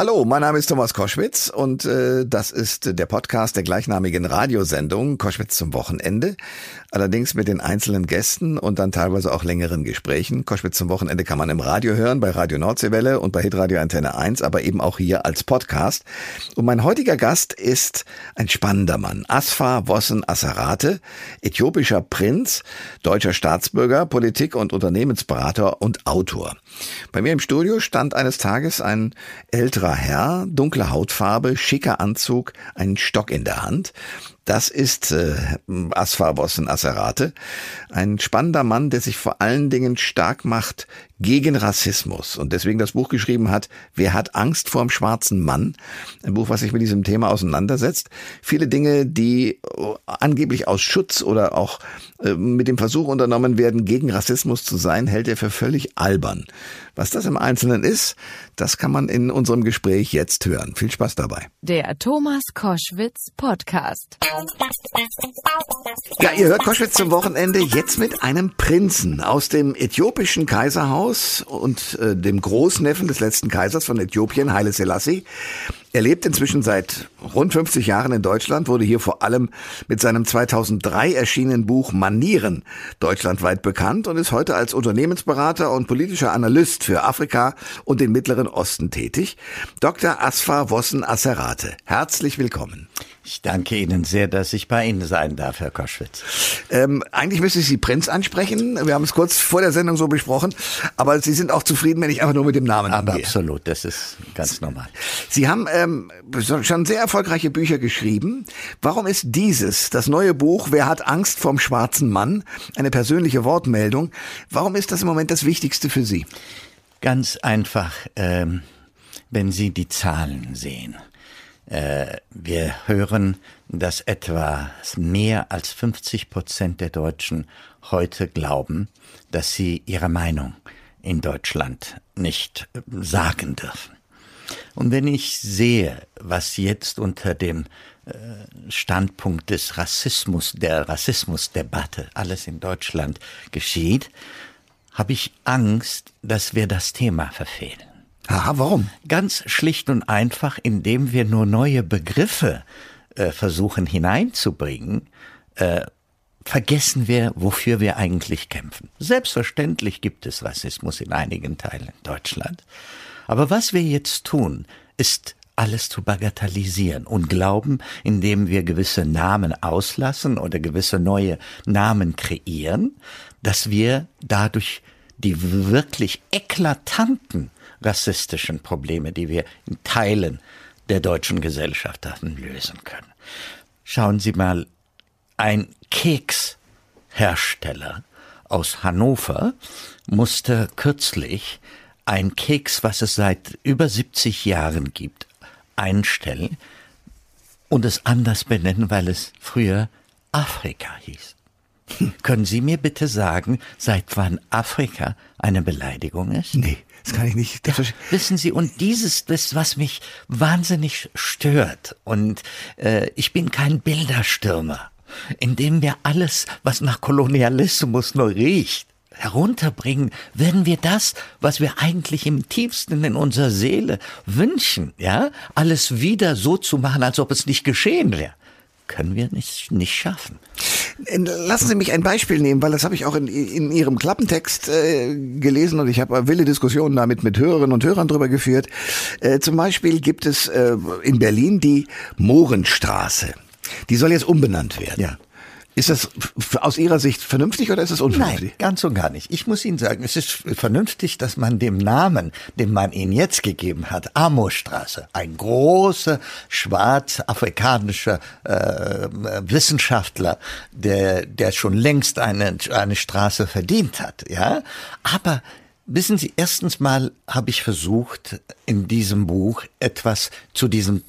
Hallo, mein Name ist Thomas Koschwitz und äh, das ist der Podcast der gleichnamigen Radiosendung Koschwitz zum Wochenende. Allerdings mit den einzelnen Gästen und dann teilweise auch längeren Gesprächen. Koschwitz zum Wochenende kann man im Radio hören, bei Radio Nordseewelle und bei Hitradio Antenne 1, aber eben auch hier als Podcast. Und mein heutiger Gast ist ein spannender Mann. Asfar Wossen Asserate, äthiopischer Prinz, deutscher Staatsbürger, Politik- und Unternehmensberater und Autor. Bei mir im Studio stand eines Tages ein älterer Herr, dunkle Hautfarbe, schicker Anzug, einen Stock in der Hand. Das ist äh, Asfar Bossen Asserate, ein spannender Mann, der sich vor allen Dingen stark macht gegen Rassismus und deswegen das Buch geschrieben hat, Wer hat Angst vorm schwarzen Mann? Ein Buch, was sich mit diesem Thema auseinandersetzt. Viele Dinge, die äh, angeblich aus Schutz oder auch äh, mit dem Versuch unternommen werden, gegen Rassismus zu sein, hält er für völlig albern. Was das im Einzelnen ist, das kann man in unserem Gespräch jetzt hören. Viel Spaß dabei. Der Thomas Koschwitz Podcast. Ja, ihr hört Koschwitz zum Wochenende jetzt mit einem Prinzen aus dem äthiopischen Kaiserhaus und äh, dem Großneffen des letzten Kaisers von Äthiopien, Haile Selassie. Er lebt inzwischen seit rund 50 Jahren in Deutschland, wurde hier vor allem mit seinem 2003 erschienenen Buch Manieren deutschlandweit bekannt und ist heute als Unternehmensberater und politischer Analyst für Afrika und den Mittleren Osten tätig. Dr. Asfar Wossen Asserate, herzlich willkommen. Ich danke Ihnen sehr, dass ich bei Ihnen sein darf, Herr Koschwitz. Ähm, eigentlich müsste ich Sie Prinz ansprechen. Wir haben es kurz vor der Sendung so besprochen. Aber Sie sind auch zufrieden, wenn ich einfach nur mit dem Namen Aber angehe. absolut, das ist ganz normal. Sie haben ähm, schon sehr erfolgreiche Bücher geschrieben. Warum ist dieses, das neue Buch Wer hat Angst vom schwarzen Mann, eine persönliche Wortmeldung, warum ist das im Moment das Wichtigste für Sie? Ganz einfach, ähm, wenn Sie die Zahlen sehen. Äh, wir hören, dass etwa mehr als 50 Prozent der Deutschen heute glauben, dass sie ihre Meinung in Deutschland nicht äh, sagen dürfen. Und wenn ich sehe, was jetzt unter dem äh, Standpunkt des Rassismus, der Rassismusdebatte alles in Deutschland geschieht, habe ich Angst, dass wir das Thema verfehlen. Aha, warum? Ganz schlicht und einfach, indem wir nur neue Begriffe äh, versuchen hineinzubringen, äh, vergessen wir, wofür wir eigentlich kämpfen. Selbstverständlich gibt es Rassismus in einigen Teilen Deutschlands. Aber was wir jetzt tun, ist alles zu bagatellisieren und glauben, indem wir gewisse Namen auslassen oder gewisse neue Namen kreieren, dass wir dadurch die wirklich eklatanten rassistischen Probleme, die wir in Teilen der deutschen Gesellschaft haben, lösen können. Schauen Sie mal, ein Kekshersteller aus Hannover musste kürzlich ein Keks, was es seit über 70 Jahren gibt, einstellen und es anders benennen, weil es früher Afrika hieß. Können Sie mir bitte sagen, seit wann Afrika eine Beleidigung ist? Nee, das kann ich nicht. Ja, wissen Sie, und dieses, das, was mich wahnsinnig stört, und äh, ich bin kein Bilderstürmer, indem wir alles, was nach Kolonialismus nur riecht, herunterbringen, werden wir das, was wir eigentlich im tiefsten in unserer Seele wünschen, ja, alles wieder so zu machen, als ob es nicht geschehen wäre können wir nicht, nicht schaffen. Lassen Sie mich ein Beispiel nehmen, weil das habe ich auch in, in Ihrem Klappentext äh, gelesen und ich habe wilde Diskussionen damit mit Hörerinnen und Hörern drüber geführt. Äh, zum Beispiel gibt es äh, in Berlin die Mohrenstraße. Die soll jetzt umbenannt werden. Ja. Ist das aus Ihrer Sicht vernünftig oder ist es unvernünftig? Nein, ganz und gar nicht. Ich muss Ihnen sagen, es ist vernünftig, dass man dem Namen, den man Ihnen jetzt gegeben hat, Amorstraße, ein großer schwarz-afrikanischer äh, Wissenschaftler, der, der schon längst eine, eine Straße verdient hat, ja. Aber Wissen Sie, erstens mal habe ich versucht, in diesem Buch etwas zu diesem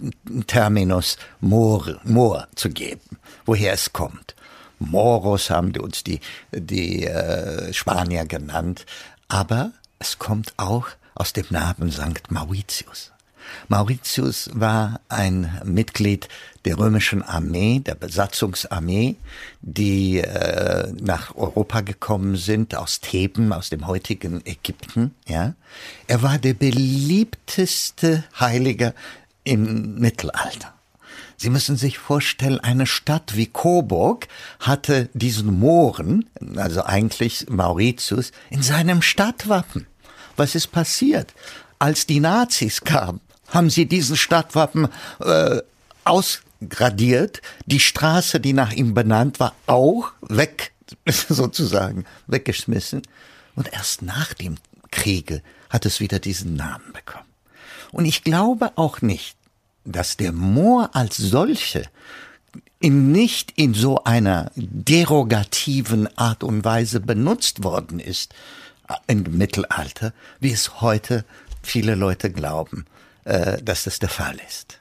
Terminus Moor, Moor zu geben, woher es kommt. Moros haben uns die, die äh, Spanier genannt, aber es kommt auch aus dem Namen St. Mauritius. Mauritius war ein Mitglied der römischen Armee, der Besatzungsarmee, die äh, nach Europa gekommen sind aus Theben, aus dem heutigen Ägypten. Ja, er war der beliebteste Heilige im Mittelalter. Sie müssen sich vorstellen, eine Stadt wie Coburg hatte diesen Mohren, also eigentlich Mauritius, in seinem Stadtwappen. Was ist passiert? Als die Nazis kamen, haben sie diesen Stadtwappen äh, ausgradiert. Die Straße, die nach ihm benannt war, auch weg, sozusagen, weggeschmissen. Und erst nach dem Kriege hat es wieder diesen Namen bekommen. Und ich glaube auch nicht, dass der Moor als solche in nicht in so einer derogativen Art und Weise benutzt worden ist äh, im Mittelalter, wie es heute viele Leute glauben, äh, dass das der Fall ist.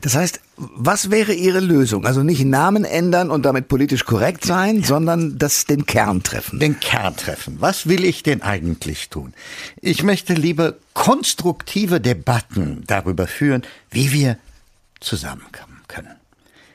Das heißt, was wäre Ihre Lösung? Also nicht Namen ändern und damit politisch korrekt sein, sondern das den Kern treffen. Den Kern treffen. Was will ich denn eigentlich tun? Ich möchte lieber konstruktive Debatten darüber führen, wie wir zusammenkommen können.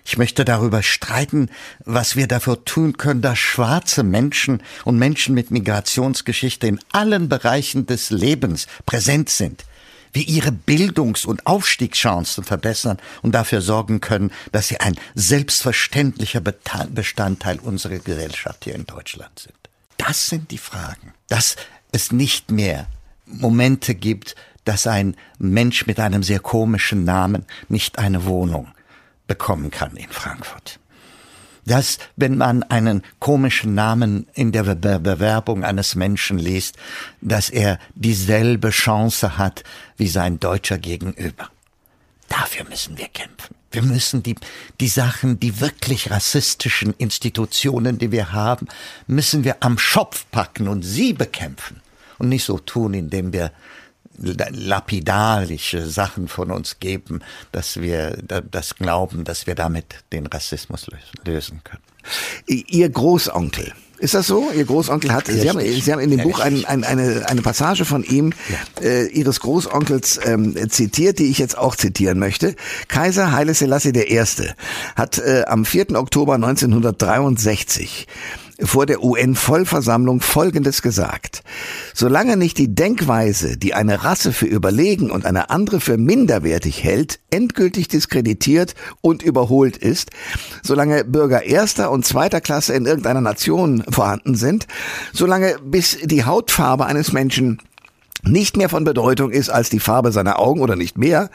Ich möchte darüber streiten, was wir dafür tun können, dass schwarze Menschen und Menschen mit Migrationsgeschichte in allen Bereichen des Lebens präsent sind wir ihre Bildungs- und Aufstiegschancen verbessern und dafür sorgen können, dass sie ein selbstverständlicher Bestandteil unserer Gesellschaft hier in Deutschland sind. Das sind die Fragen. Dass es nicht mehr Momente gibt, dass ein Mensch mit einem sehr komischen Namen nicht eine Wohnung bekommen kann in Frankfurt dass wenn man einen komischen Namen in der Bewerbung eines Menschen liest, dass er dieselbe Chance hat wie sein deutscher Gegenüber. Dafür müssen wir kämpfen. Wir müssen die, die Sachen, die wirklich rassistischen Institutionen, die wir haben, müssen wir am Schopf packen und sie bekämpfen. Und nicht so tun, indem wir lapidarische Sachen von uns geben, dass wir das glauben, dass wir damit den Rassismus lösen können. Ihr Großonkel, ist das so? Ihr Großonkel hat, Sie haben, Sie haben in dem Buch ein, ein, eine, eine Passage von ihm, ja. äh, Ihres Großonkels ähm, zitiert, die ich jetzt auch zitieren möchte. Kaiser Haile Selassie I. hat äh, am 4. Oktober 1963 vor der UN-Vollversammlung Folgendes gesagt. Solange nicht die Denkweise, die eine Rasse für überlegen und eine andere für minderwertig hält, endgültig diskreditiert und überholt ist, solange Bürger erster und zweiter Klasse in irgendeiner Nation vorhanden sind, solange bis die Hautfarbe eines Menschen nicht mehr von Bedeutung ist als die Farbe seiner Augen oder nicht mehr,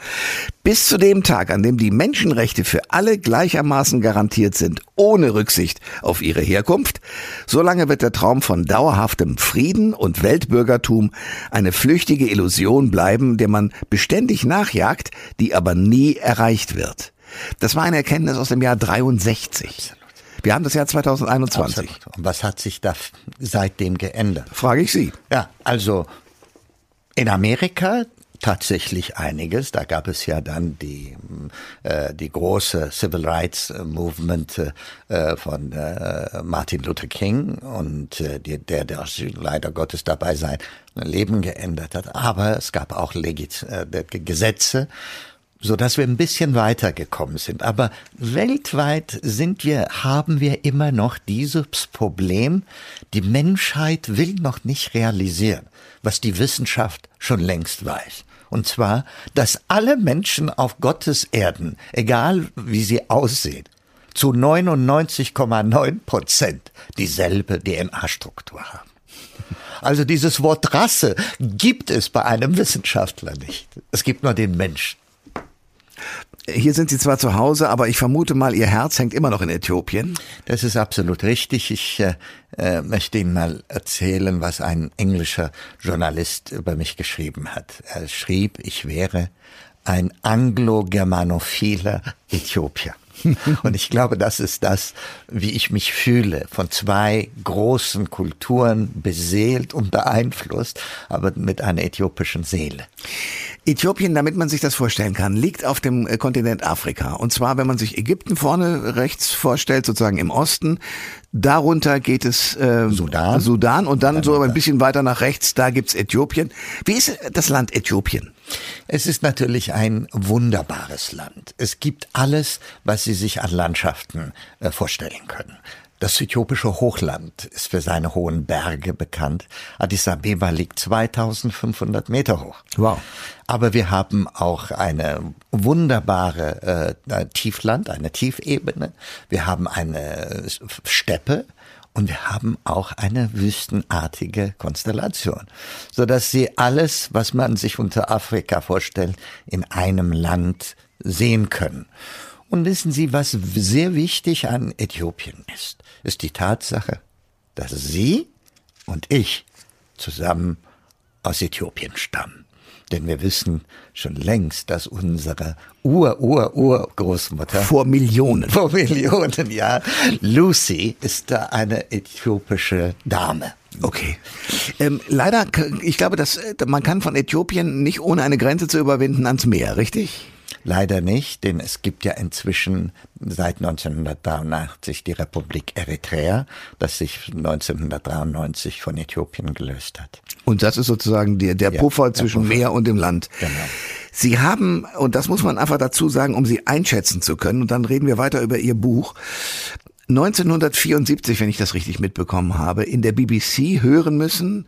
bis zu dem Tag, an dem die Menschenrechte für alle gleichermaßen garantiert sind, ohne Rücksicht auf ihre Herkunft, solange wird der Traum von dauerhaftem Frieden und Weltbürgertum eine flüchtige Illusion bleiben, der man beständig nachjagt, die aber nie erreicht wird. Das war eine Erkenntnis aus dem Jahr 63. Wir haben das Jahr 2021. Absolut. Und was hat sich da seitdem geändert? Frage ich Sie. Ja, also in Amerika tatsächlich einiges. Da gab es ja dann die, äh, die große Civil Rights Movement äh, von äh, Martin Luther King und äh, der, der leider Gottes dabei sein Leben geändert hat. Aber es gab auch Legit äh, Gesetze, so dass wir ein bisschen weitergekommen sind. Aber weltweit sind wir, haben wir immer noch dieses Problem, die Menschheit will noch nicht realisieren, was die Wissenschaft schon längst weiß. Und zwar, dass alle Menschen auf Gottes Erden, egal wie sie aussehen, zu 99,9 Prozent dieselbe DNA-Struktur haben. Also dieses Wort Rasse gibt es bei einem Wissenschaftler nicht. Es gibt nur den Menschen. Hier sind Sie zwar zu Hause, aber ich vermute mal, Ihr Herz hängt immer noch in Äthiopien. Das ist absolut richtig. Ich äh, äh, möchte Ihnen mal erzählen, was ein englischer Journalist über mich geschrieben hat. Er schrieb, ich wäre ein anglo-germanophiler Äthiopier. Und ich glaube, das ist das, wie ich mich fühle, von zwei großen Kulturen beseelt und beeinflusst, aber mit einer äthiopischen Seele. Äthiopien, damit man sich das vorstellen kann, liegt auf dem äh, Kontinent Afrika. Und zwar, wenn man sich Ägypten vorne rechts vorstellt, sozusagen im Osten, darunter geht es äh, Sudan. Sudan und dann, dann so ein bisschen weiter nach rechts, da gibt's Äthiopien. Wie ist das Land Äthiopien? Es ist natürlich ein wunderbares Land. Es gibt alles, was Sie sich an Landschaften äh, vorstellen können. Das äthiopische Hochland ist für seine hohen Berge bekannt. Addis Abeba liegt 2500 Meter hoch. Wow. Aber wir haben auch eine wunderbare äh, Tiefland, eine Tiefebene. Wir haben eine Steppe und wir haben auch eine wüstenartige Konstellation, so dass sie alles, was man sich unter Afrika vorstellt, in einem Land sehen können. Und wissen Sie, was sehr wichtig an Äthiopien ist, ist die Tatsache, dass Sie und ich zusammen aus Äthiopien stammen. Denn wir wissen schon längst, dass unsere Ur-Ur-Urgroßmutter vor Millionen, vor Millionen Jahren, Lucy ist da eine äthiopische Dame. Okay. Ähm, leider, ich glaube, dass man kann von Äthiopien nicht ohne eine Grenze zu überwinden ans Meer, richtig? Leider nicht, denn es gibt ja inzwischen seit 1983 die Republik Eritrea, das sich 1993 von Äthiopien gelöst hat. Und das ist sozusagen der, der ja, Puffer zwischen Puffer. Meer und dem Land. Genau. Sie haben, und das muss man einfach dazu sagen, um Sie einschätzen zu können, und dann reden wir weiter über Ihr Buch, 1974, wenn ich das richtig mitbekommen habe, in der BBC hören müssen,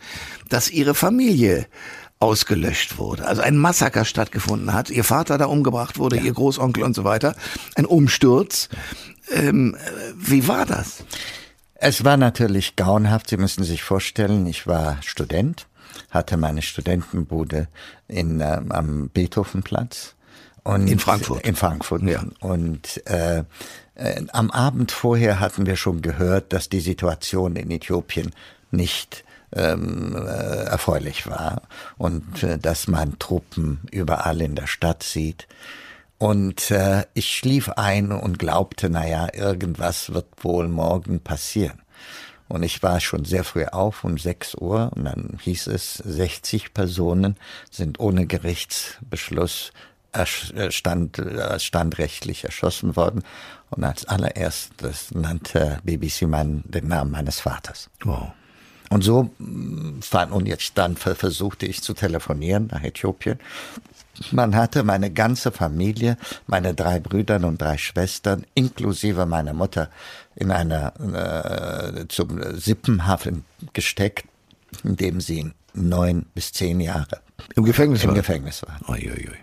dass Ihre Familie ausgelöscht wurde. Also ein Massaker stattgefunden hat. Ihr Vater da umgebracht wurde, ja. ihr Großonkel und so weiter. Ein Umsturz. Ähm, wie war das? Es war natürlich grauenhaft. Sie müssen sich vorstellen, ich war Student, hatte meine Studentenbude in, äh, am Beethovenplatz. Und in Frankfurt. In Frankfurt. Ja. Und äh, äh, am Abend vorher hatten wir schon gehört, dass die Situation in Äthiopien nicht ähm, äh, erfreulich war und äh, dass man Truppen überall in der Stadt sieht. Und äh, ich schlief ein und glaubte, naja, irgendwas wird wohl morgen passieren. Und ich war schon sehr früh auf, um 6 Uhr, und dann hieß es, 60 Personen sind ohne Gerichtsbeschluss äh, stand, äh, standrechtlich erschossen worden. Und als allererstes nannte BBC mein, den Namen meines Vaters. Wow. Und so fand, und jetzt dann versuchte ich zu telefonieren nach Äthiopien. Man hatte meine ganze Familie, meine drei Brüder und drei Schwestern, inklusive meiner Mutter, in einer äh, zum Sippenhaft gesteckt, in dem sie neun bis zehn Jahre im Gefängnis, im war. Gefängnis waren. Ui, ui, ui.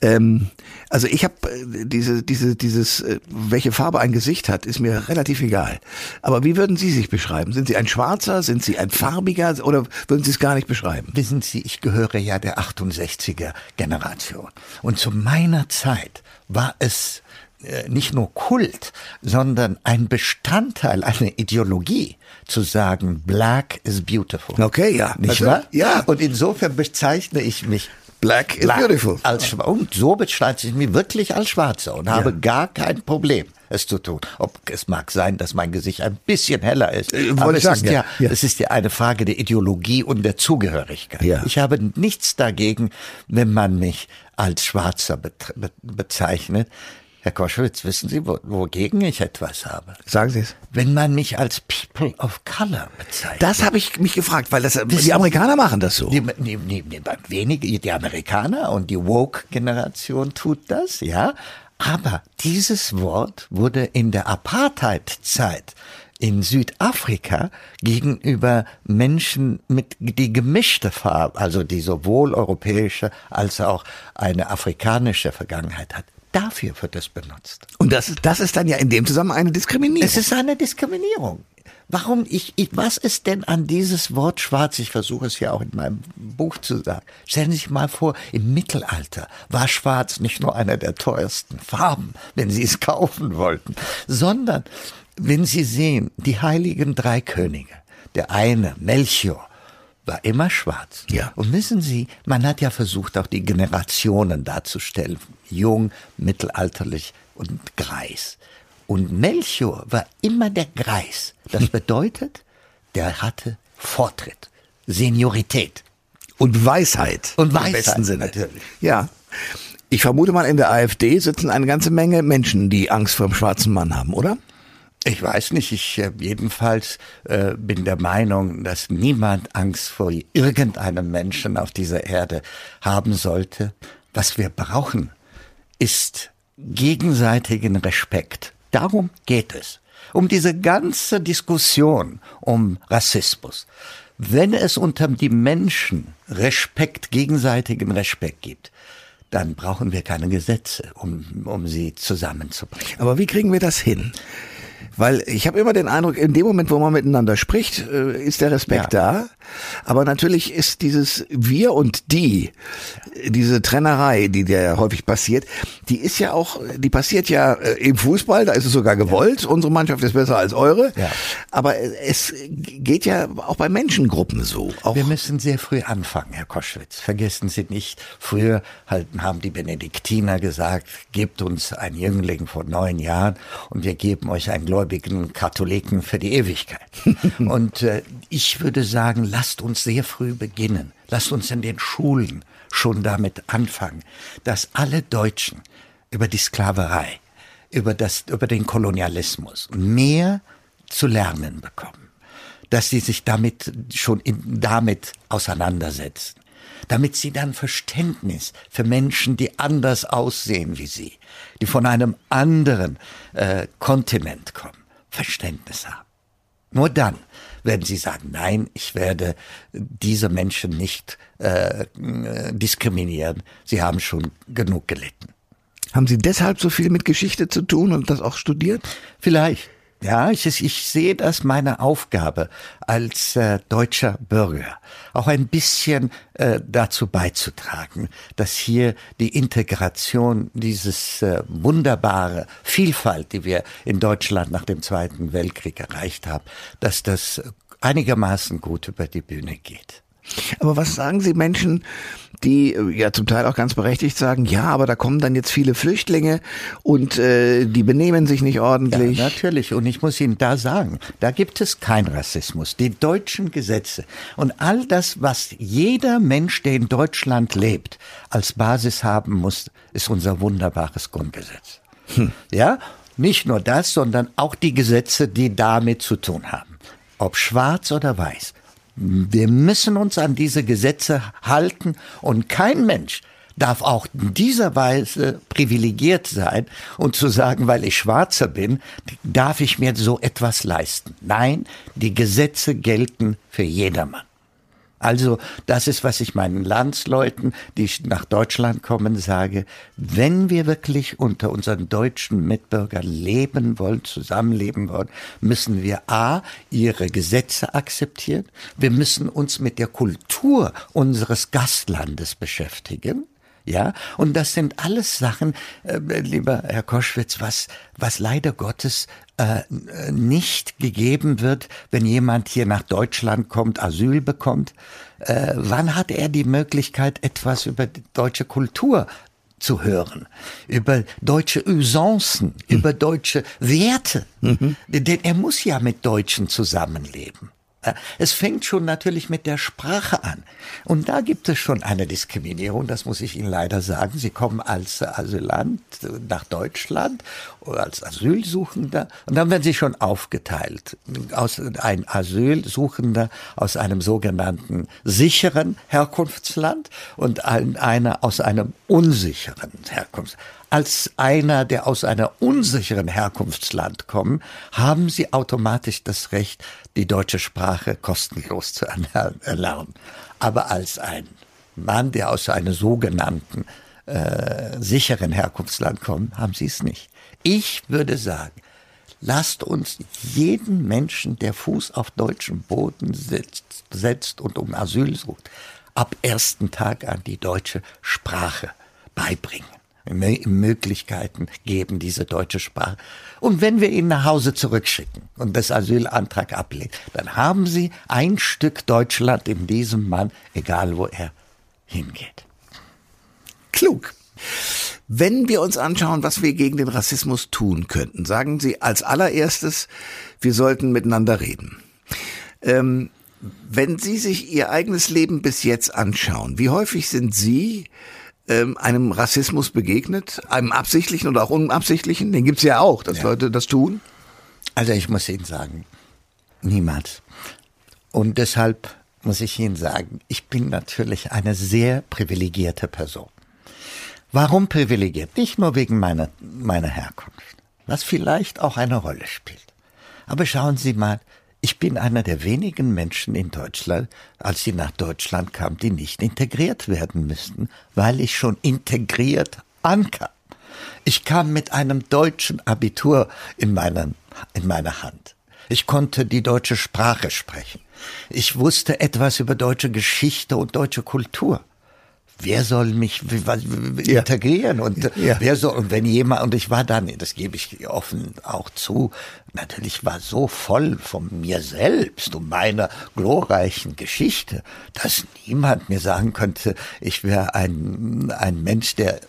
Ähm, also ich habe äh, diese, diese, dieses, äh, welche Farbe ein Gesicht hat, ist mir relativ egal. Aber wie würden Sie sich beschreiben? Sind Sie ein Schwarzer? Sind Sie ein Farbiger? Oder würden Sie es gar nicht beschreiben? Wissen Sie, ich gehöre ja der 68er Generation. Und zu meiner Zeit war es äh, nicht nur Kult, sondern ein Bestandteil, eine Ideologie, zu sagen, Black is beautiful. Okay, ja. Nicht wahr? Ja. Und insofern bezeichne ich mich Black is Black beautiful. Als, und so bezeichne ich mich wirklich als Schwarzer und habe gar kein Problem es zu tun. Ob es mag sein, dass mein Gesicht ein bisschen heller ist. Äh, aber es, sagen, ist ja, ja, es ist ja eine Frage der Ideologie und der Zugehörigkeit. Ja. Ich habe nichts dagegen, wenn man mich als Schwarzer be bezeichnet. Herr Koschwitz, wissen Sie, wo, wogegen ich etwas habe? Sagen Sie es. Wenn man mich als People of Color bezeichnet. Das habe ich mich gefragt, weil das, wissen die Amerikaner machen das so. Die, die, die, die, wenige, die Amerikaner und die Woke-Generation tut das, ja. Aber dieses Wort wurde in der Apartheid-Zeit in Südafrika gegenüber Menschen mit die gemischte Farbe, also die sowohl europäische als auch eine afrikanische Vergangenheit hat, Dafür wird es benutzt. Und das, das ist dann ja in dem Zusammenhang eine Diskriminierung. Es ist eine Diskriminierung. Warum ich, ich, was ist denn an dieses Wort schwarz? Ich versuche es ja auch in meinem Buch zu sagen. Stellen Sie sich mal vor, im Mittelalter war schwarz nicht nur einer der teuersten Farben, wenn Sie es kaufen wollten, sondern wenn Sie sehen, die heiligen drei Könige, der eine, Melchior, war immer schwarz. Ja. Und wissen Sie, man hat ja versucht, auch die Generationen darzustellen. Jung, mittelalterlich und Greis. Und Melchior war immer der Greis. Das bedeutet, der hatte Vortritt, Seniorität. Und Weisheit. Und Im Weisheit, besten Sinne. natürlich. Ja. Ich vermute mal, in der AfD sitzen eine ganze Menge Menschen, die Angst vor dem schwarzen Mann haben, oder? Ich weiß nicht, ich äh, jedenfalls äh, bin der Meinung, dass niemand Angst vor irgendeinem Menschen auf dieser Erde haben sollte. Was wir brauchen, ist gegenseitigen Respekt. Darum geht es. Um diese ganze Diskussion um Rassismus. Wenn es unter die Menschen Respekt, gegenseitigen Respekt gibt, dann brauchen wir keine Gesetze, um, um sie zusammenzubringen. Aber wie kriegen wir das hin? Weil ich habe immer den Eindruck, in dem Moment, wo man miteinander spricht, äh, ist der Respekt Ja. da. Aber natürlich ist dieses Wir und die, diese Trennerei, die der häufig passiert, die ist ja auch, die passiert ja äh, im Fußball, da ist es sogar gewollt. Unsere Mannschaft ist besser als eure. Ja. Aber es geht ja auch bei Menschengruppen so. Auch Wir müssen sehr früh anfangen, Herr Koschwitz. Vergessen Sie nicht, früher haben die Benediktiner gesagt, gebt uns ein Jüngling vor neun Jahren und wir geben euch einen gläubigen Katholiken für die Ewigkeit. und äh, ich würde sagen, lasst uns sehr früh beginnen. Lasst uns in den Schulen schon damit anfangen, dass alle Deutschen über die Sklaverei, über, das, über den Kolonialismus mehr zu lernen bekommen dass sie sich damit schon in, damit auseinandersetzen, damit sie dann Verständnis für Menschen, die anders aussehen wie sie, die von einem anderen äh, Kontinent kommen, Verständnis haben. Nur dann werden sie sagen, nein, ich werde diese Menschen nicht äh, diskriminieren. Sie haben schon genug gelitten. haben Sie deshalb so viel mit Geschichte zu tun und das auch studiert? Vielleicht. Ja, ich, ich sehe das meine Aufgabe als äh, deutscher Bürger, auch ein bisschen äh, dazu beizutragen, dass hier die Integration dieses äh, wunderbare Vielfalt, die wir in Deutschland nach dem Zweiten Weltkrieg erreicht haben, dass das einigermaßen gut über die Bühne geht. Aber was sagen Sie Menschen, die äh, ja zum Teil auch ganz berechtigt sagen, ja, aber da kommen dann jetzt viele Flüchtlinge und äh, die benehmen sich nicht ordentlich. Ja, natürlich. Und ich muss Ihnen da sagen, da gibt es keinen Rassismus. Die deutschen Gesetze und all das, was jeder Mensch, der in Deutschland lebt, als Basis haben muss, ist unser wunderbares Grundgesetz. Ja? Nicht nur das, sondern auch die Gesetze, die damit zu tun haben. Ob schwarz oder weiß. Wir müssen uns an diese Gesetze halten und kein Mensch darf auch in dieser Weise privilegiert sein und zu sagen, weil ich Schwarzer bin, darf ich mir so etwas leisten. Nein, die Gesetze gelten für jedermann. Also, das ist, was ich meinen Landsleuten, die nach Deutschland kommen, sage. Wenn wir wirklich unter unseren deutschen Mitbürgern leben wollen, zusammenleben wollen, müssen wir A, ihre Gesetze akzeptieren. Wir müssen uns mit der Kultur unseres Gastlandes beschäftigen. Ja, und das sind alles Sachen, äh, lieber Herr Koschwitz, was, was leider Gottes äh, nicht gegeben wird, wenn jemand hier nach Deutschland kommt, Asyl bekommt. Äh, wann hat er die Möglichkeit, etwas über die deutsche Kultur zu hören, über deutsche Usancen, über deutsche Werte. Denn er muss ja mit Deutschen zusammenleben. Es fängt schon natürlich mit der Sprache an. Und da gibt es schon eine Diskriminierung, das muss ich Ihnen leider sagen. Sie kommen als Asylant nach Deutschland oder als Asylsuchender und dann werden Sie schon aufgeteilt. Aus, ein Asylsuchender aus einem sogenannten sicheren Herkunftsland und ein, einer aus einem unsicheren Herkunftsland als einer, der aus einer unsicheren Herkunftsland kommt, haben sie automatisch das Recht, die deutsche Sprache kostenlos zu erlernen. Aber als ein Mann, der aus einem sogenannten äh, sicheren Herkunftsland kommt, haben sie es nicht. Ich würde sagen, lasst uns jeden Menschen, der Fuß auf deutschem Boden setzt, setzt und um Asyl sucht, ab ersten Tag an die deutsche Sprache beibringen. Möglichkeiten geben, diese deutsche Sprache. Und wenn wir ihn nach Hause zurückschicken und das Asylantrag ablehnen, dann haben sie ein Stück Deutschland in diesem Mann, egal wo er hingeht. Klug. Wenn wir uns anschauen, was wir gegen den Rassismus tun könnten, sagen Sie als allererstes, wir sollten miteinander reden. Ähm, wenn Sie sich Ihr eigenes Leben bis jetzt anschauen, wie häufig sind Sie ähm, einem Rassismus begegnet? Einem absichtlichen oder auch unabsichtlichen? Den gibt's ja auch, dass ja. Leute das tun. Also ich muss Ihnen sagen, niemals. Und deshalb muss ich Ihnen sagen, ich bin natürlich eine sehr privilegierte Person. Warum privilegiert? Nicht nur wegen meiner, meiner Herkunft, was vielleicht auch eine Rolle spielt. Aber schauen Sie mal, ich bin einer der wenigen Menschen in Deutschland, als sie nach Deutschland kam, die nicht integriert werden müssten, weil ich schon integriert ankam. Ich kam mit einem deutschen Abitur in, meinen, in meiner Hand. Ich konnte die deutsche Sprache sprechen. Ich wusste etwas über deutsche Geschichte und deutsche Kultur wer soll mich ja. integrieren und ja. wer soll und wenn jemand und ich war dann das gebe ich offen auch zu natürlich war so voll von mir selbst und meiner glorreichen Geschichte dass niemand mir sagen könnte ich wäre ein ein Mensch der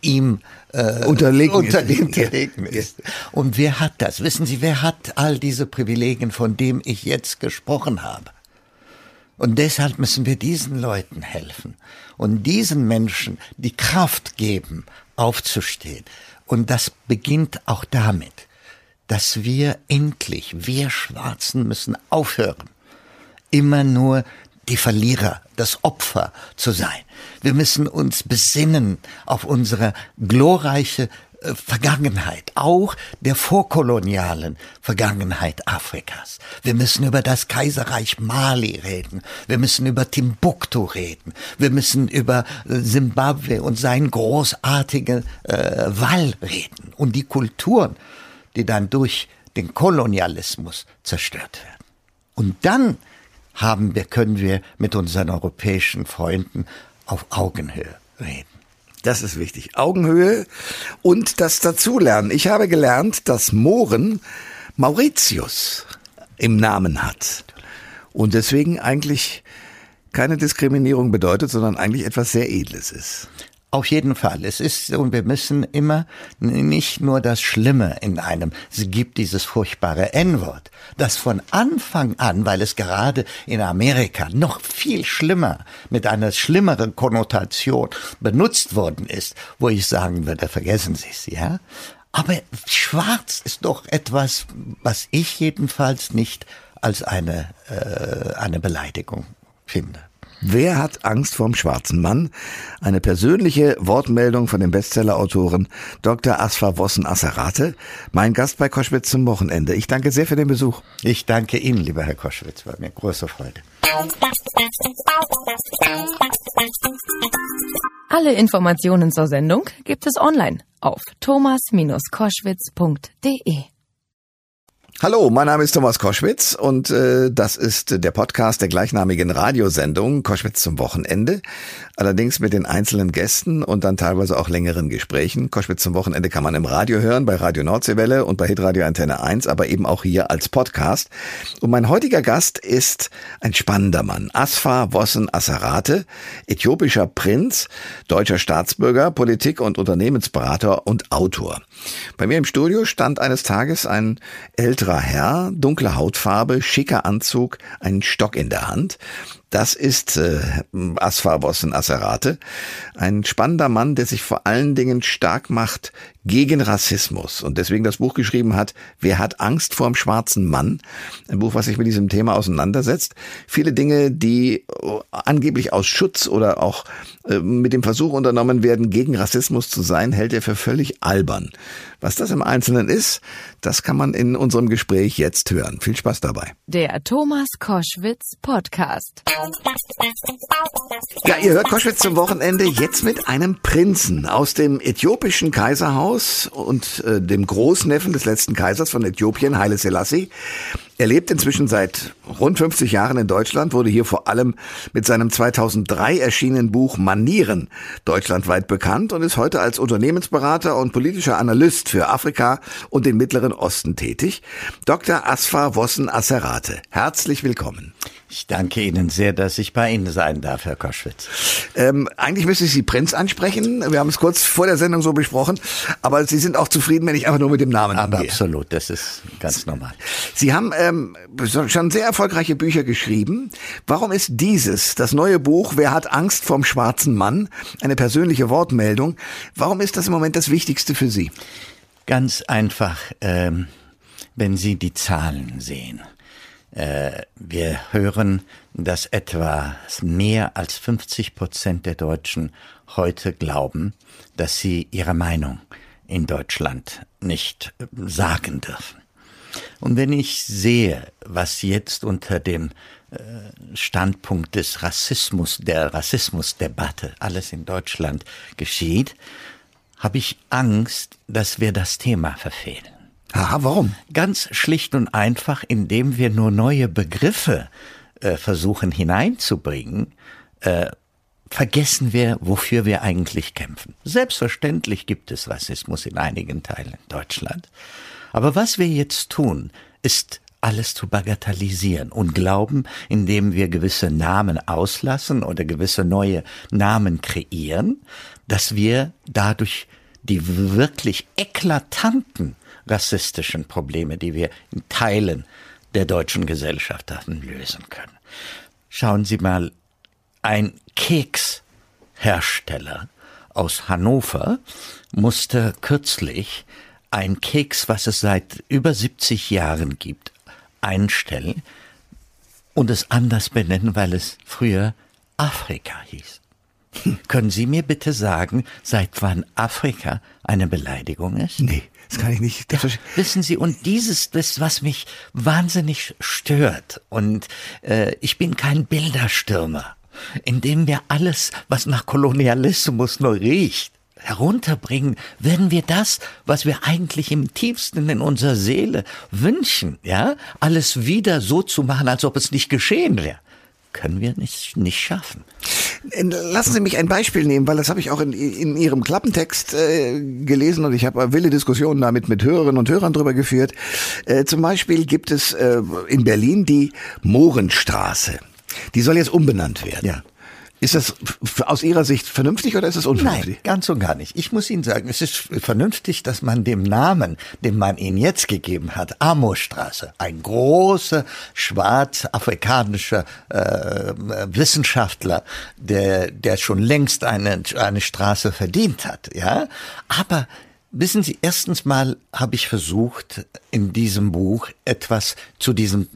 ihm äh, unterlegen, unterlegen ist. ist. Und wer hat das? Wissen Sie, wer hat all diese Privilegien, von dem ich jetzt gesprochen habe? Und deshalb müssen wir diesen Leuten helfen und diesen Menschen die Kraft geben, aufzustehen. Und das beginnt auch damit, dass wir endlich, wir Schwarzen müssen aufhören, immer nur die Verlierer, das Opfer zu sein. Wir müssen uns besinnen auf unsere glorreiche Vergangenheit, auch der vorkolonialen Vergangenheit Afrikas. Wir müssen über das Kaiserreich Mali reden. Wir müssen über Timbuktu reden. Wir müssen über Simbabwe äh, und seinen großartigen äh, Wall reden und die Kulturen, die dann durch den Kolonialismus zerstört werden. Und dann haben wir, können wir mit unseren europäischen Freunden auf Augenhöhe reden. Das ist wichtig. Augenhöhe und das Dazulernen. Ich habe gelernt, dass Mohren Mauritius im Namen hat. Und deswegen eigentlich keine Diskriminierung bedeutet, sondern eigentlich etwas sehr Edles ist. Auf jeden Fall. Es ist, und wir müssen immer nicht nur das Schlimme in einem, es gibt dieses furchtbare N-Wort, das von Anfang an, weil es gerade in Amerika noch viel schlimmer, mit einer schlimmeren Konnotation benutzt worden ist, wo ich sagen würde, vergessen Sie es, ja? Aber schwarz ist doch etwas, was ich jedenfalls nicht als eine, äh, eine Beleidigung finde. Wer hat Angst vorm schwarzen Mann? Eine persönliche Wortmeldung von dem Bestsellerautoren Dr. Asfa Wossen Asserate, mein Gast bei Koschwitz zum Wochenende. Ich danke sehr für den Besuch. Ich danke Ihnen, lieber Herr Koschwitz, war mir große Freude. Alle Informationen zur Sendung gibt es online auf thomas-koschwitz.de. Hallo, mein Name ist Thomas Koschwitz und äh, das ist der Podcast der gleichnamigen Radiosendung Koschwitz zum Wochenende. Allerdings mit den einzelnen Gästen und dann teilweise auch längeren Gesprächen. Koschwitz zum Wochenende kann man im Radio hören, bei Radio Nordseewelle und bei Hitradio Antenne 1, aber eben auch hier als Podcast. Und mein heutiger Gast ist ein spannender Mann. Asfa Wossen Asarate, äthiopischer Prinz, deutscher Staatsbürger, Politik- und Unternehmensberater und Autor. Bei mir im Studio stand eines Tages ein älterer älterer Herr, dunkle Hautfarbe, schicker Anzug, einen Stock in der Hand. Das ist äh, Asfar Bossen Asserate, ein spannender Mann, der sich vor allen Dingen stark macht gegen Rassismus und deswegen das Buch geschrieben hat, Wer hat Angst vor dem schwarzen Mann? Ein Buch, was sich mit diesem Thema auseinandersetzt. Viele Dinge, die äh, angeblich aus Schutz oder auch äh, mit dem Versuch unternommen werden, gegen Rassismus zu sein, hält er für völlig albern. Was das im Einzelnen ist, das kann man in unserem Gespräch jetzt hören. Viel Spaß dabei. Der Thomas Koschwitz Podcast. Ja, ihr hört Koschwitz zum Wochenende jetzt mit einem Prinzen aus dem äthiopischen Kaiserhaus und äh, dem Großneffen des letzten Kaisers von Äthiopien, Haile Selassie. Er lebt inzwischen seit rund 50 Jahren in Deutschland, wurde hier vor allem mit seinem 2003 erschienenen Buch Manieren deutschlandweit bekannt und ist heute als Unternehmensberater und politischer Analyst für Afrika und den Mittleren Osten tätig. Dr. Asfa Wossen Asserate, herzlich willkommen. Ich danke Ihnen sehr, dass ich bei Ihnen sein darf, Herr Koschwitz. Ähm, eigentlich müsste ich Sie Prinz ansprechen. Wir haben es kurz vor der Sendung so besprochen. Aber Sie sind auch zufrieden, wenn ich einfach nur mit dem Namen Aber angehe. absolut, das ist ganz normal. Sie haben ähm, schon sehr erfolgreiche Bücher geschrieben. Warum ist dieses, das neue Buch Wer hat Angst vom schwarzen Mann, eine persönliche Wortmeldung, warum ist das im Moment das Wichtigste für Sie? Ganz einfach, ähm, wenn Sie die Zahlen sehen. Äh, wir hören, dass etwa mehr als 50 Prozent der Deutschen heute glauben, dass sie ihre Meinung in Deutschland nicht äh, sagen dürfen. Und wenn ich sehe, was jetzt unter dem äh, Standpunkt des Rassismus, der Rassismusdebatte alles in Deutschland geschieht, habe ich Angst, dass wir das Thema verfehlen. Aha, warum? Ganz schlicht und einfach, indem wir nur neue Begriffe äh, versuchen hineinzubringen, äh, vergessen wir, wofür wir eigentlich kämpfen. Selbstverständlich gibt es Rassismus in einigen Teilen Deutschland. Aber was wir jetzt tun, ist alles zu bagatellisieren und glauben, indem wir gewisse Namen auslassen oder gewisse neue Namen kreieren, dass wir dadurch die wirklich eklatanten rassistischen Probleme, die wir in Teilen der deutschen Gesellschaft haben, lösen können. Schauen Sie mal, ein Kekshersteller aus Hannover musste kürzlich ein Keks, was es seit über 70 Jahren gibt, einstellen und es anders benennen, weil es früher Afrika hieß. Können Sie mir bitte sagen, seit wann Afrika eine Beleidigung ist? Nee. Das kann ich nicht. Ja, wissen Sie, und dieses, das, was mich wahnsinnig stört, und äh, ich bin kein Bilderstürmer, indem wir alles, was nach Kolonialismus nur riecht, herunterbringen, werden wir das, was wir eigentlich im tiefsten in unserer Seele wünschen, ja, alles wieder so zu machen, als ob es nicht geschehen wäre können wir nicht, nicht schaffen. Äh, lassen Sie mich ein Beispiel nehmen, weil das habe ich auch in, in Ihrem Klappentext äh, gelesen und ich habe wilde Diskussionen damit mit Hörerinnen und Hörern drüber geführt. Äh, zum Beispiel gibt es äh, in Berlin die Mohrenstraße. Die soll jetzt umbenannt werden. Ja. Ist das aus Ihrer Sicht vernünftig oder ist es unvernünftig? Nein, ganz und gar nicht. Ich muss Ihnen sagen, es ist vernünftig, dass man dem Namen, den man Ihnen jetzt gegeben hat, Amosstraße, ein großer schwarz-afrikanischer äh, Wissenschaftler, der, der schon längst eine, eine Straße verdient hat, ja. Aber Wissen Sie, erstens mal habe ich versucht, in diesem Buch etwas zu diesem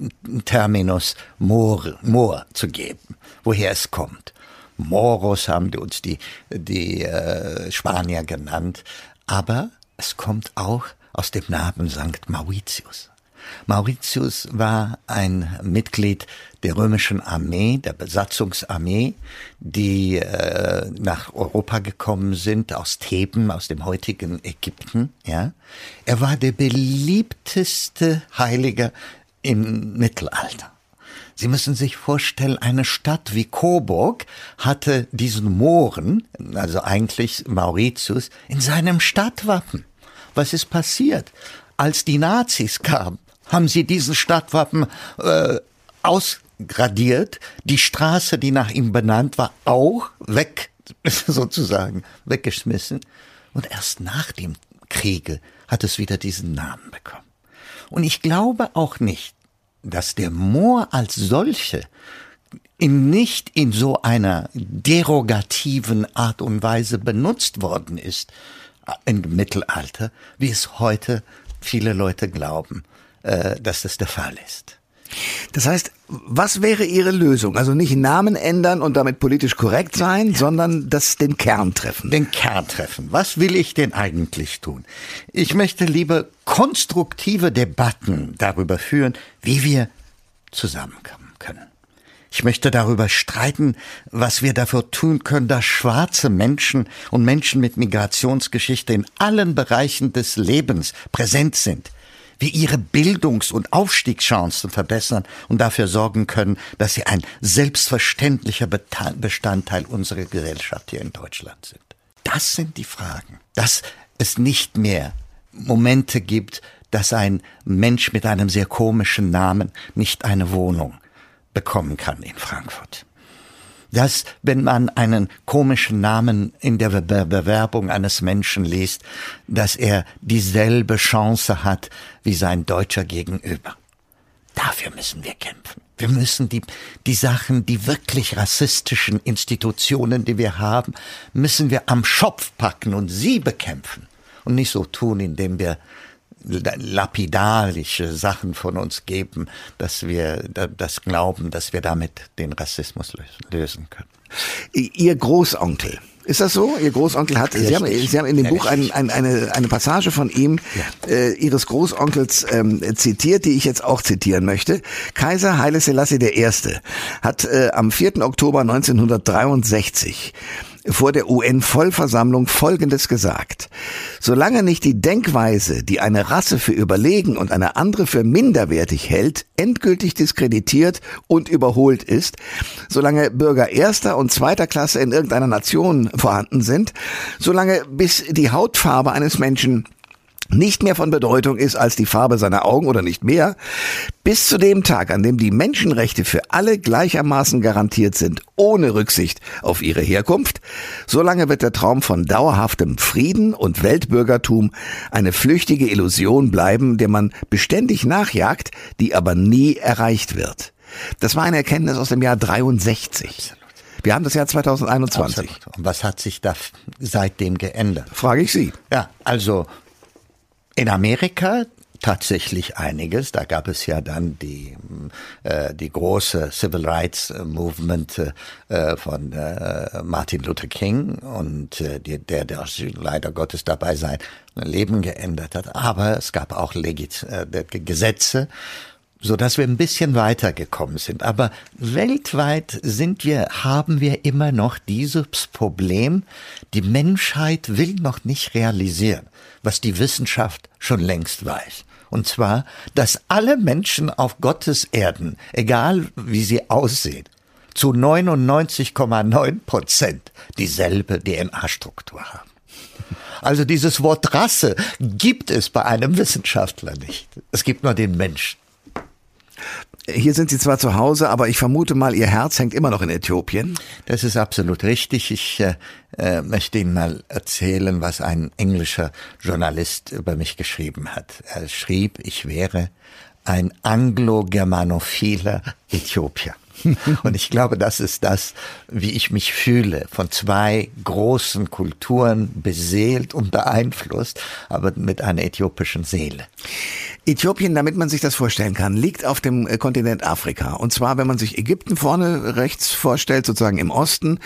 Terminus Moor, Moor zu geben, woher es kommt. Moros haben die uns die, die äh, Spanier genannt. Aber es kommt auch aus dem Namen St. Mauritius. Mauritius war ein Mitglied der römischen Armee, der Besatzungsarmee, die äh, nach Europa gekommen sind aus Theben, aus dem heutigen Ägypten. Ja, er war der beliebteste Heilige im Mittelalter. Sie müssen sich vorstellen, eine Stadt wie Coburg hatte diesen Mohren, also eigentlich Mauritius, in seinem Stadtwappen. Was ist passiert? Als die Nazis kamen, haben sie diesen Stadtwappen äh, ausgradiert, die Straße, die nach ihm benannt war, auch weg, sozusagen, weggeschmissen. Und erst nach dem Kriege hat es wieder diesen Namen bekommen. Und ich glaube auch nicht, dass der Moor als solche in nicht in so einer derogativen Art und Weise benutzt worden ist äh, im Mittelalter, wie es heute viele Leute glauben, äh, dass das der Fall ist. Das heißt, was wäre Ihre Lösung? Also nicht Namen ändern und damit politisch korrekt sein, ja. sondern das den Kern treffen. Den Kern treffen. Was will ich denn eigentlich tun? Ich möchte lieber konstruktive Debatten darüber führen, wie wir zusammenkommen können. Ich möchte darüber streiten, was wir dafür tun können, dass schwarze Menschen und Menschen mit Migrationsgeschichte in allen Bereichen des Lebens präsent sind wir ihre Bildungs- und Aufstiegschancen verbessern und dafür sorgen können, dass sie ein selbstverständlicher Bestandteil unserer Gesellschaft hier in Deutschland sind. Das sind die Fragen. Dass es nicht mehr Momente gibt, dass ein Mensch mit einem sehr komischen Namen nicht eine Wohnung bekommen kann in Frankfurt dass wenn man einen komischen Namen in der Be Bewerbung eines Menschen liest, dass er dieselbe Chance hat wie sein deutscher Gegenüber. Dafür müssen wir kämpfen. Wir müssen die, die Sachen, die wirklich rassistischen Institutionen, die wir haben, müssen wir am Schopf packen und sie bekämpfen. Und nicht so tun, indem wir lapidarische Sachen von uns geben, dass wir das glauben, dass wir damit den Rassismus lösen können. Ihr Großonkel, ist das so? Ihr Großonkel hat, Sie haben, Sie haben in dem Buch ein, ein, eine, eine Passage von ihm, äh, Ihres Großonkels ähm, zitiert, die ich jetzt auch zitieren möchte. Kaiser Haile Selassie I. hat äh, am 4. Oktober 1963 vor der UN-Vollversammlung Folgendes gesagt. Solange nicht die Denkweise, die eine Rasse für überlegen und eine andere für minderwertig hält, endgültig diskreditiert und überholt ist, solange Bürger erster und zweiter Klasse in irgendeiner Nation vorhanden sind, solange bis die Hautfarbe eines Menschen nicht mehr von Bedeutung ist als die Farbe seiner Augen oder nicht mehr, bis zu dem Tag, an dem die Menschenrechte für alle gleichermaßen garantiert sind, ohne Rücksicht auf ihre Herkunft, solange wird der Traum von dauerhaftem Frieden und Weltbürgertum eine flüchtige Illusion bleiben, der man beständig nachjagt, die aber nie erreicht wird. Das war eine Erkenntnis aus dem Jahr 63. Wir haben das Jahr 2021. Absolut. Und was hat sich da seitdem geändert? Frage ich Sie. Ja, also in Amerika tatsächlich einiges. Da gab es ja dann die, äh, die große Civil Rights Movement äh, von äh, Martin Luther King und äh, der, der leider Gottes dabei sein Leben geändert hat. Aber es gab auch Legit äh, Gesetze, so dass wir ein bisschen weitergekommen sind. Aber weltweit sind wir, haben wir immer noch dieses Problem, die Menschheit will noch nicht realisieren, was die Wissenschaft schon längst weiß. Und zwar, dass alle Menschen auf Gottes Erden, egal wie sie aussehen, zu 99,9 Prozent dieselbe DNA-Struktur haben. Also dieses Wort Rasse gibt es bei einem Wissenschaftler nicht. Es gibt nur den Menschen. Hier sind Sie zwar zu Hause, aber ich vermute mal, Ihr Herz hängt immer noch in Äthiopien. Das ist absolut richtig. Ich äh, äh, möchte Ihnen mal erzählen, was ein englischer Journalist über mich geschrieben hat. Er schrieb, ich wäre ein anglo-germanophiler Äthiopier. Und ich glaube, das ist das, wie ich mich fühle, von zwei großen Kulturen beseelt und beeinflusst, aber mit einer äthiopischen Seele. Äthiopien, damit man sich das vorstellen kann, liegt auf dem äh, Kontinent Afrika. Und zwar, wenn man sich Ägypten vorne rechts vorstellt, sozusagen im Osten,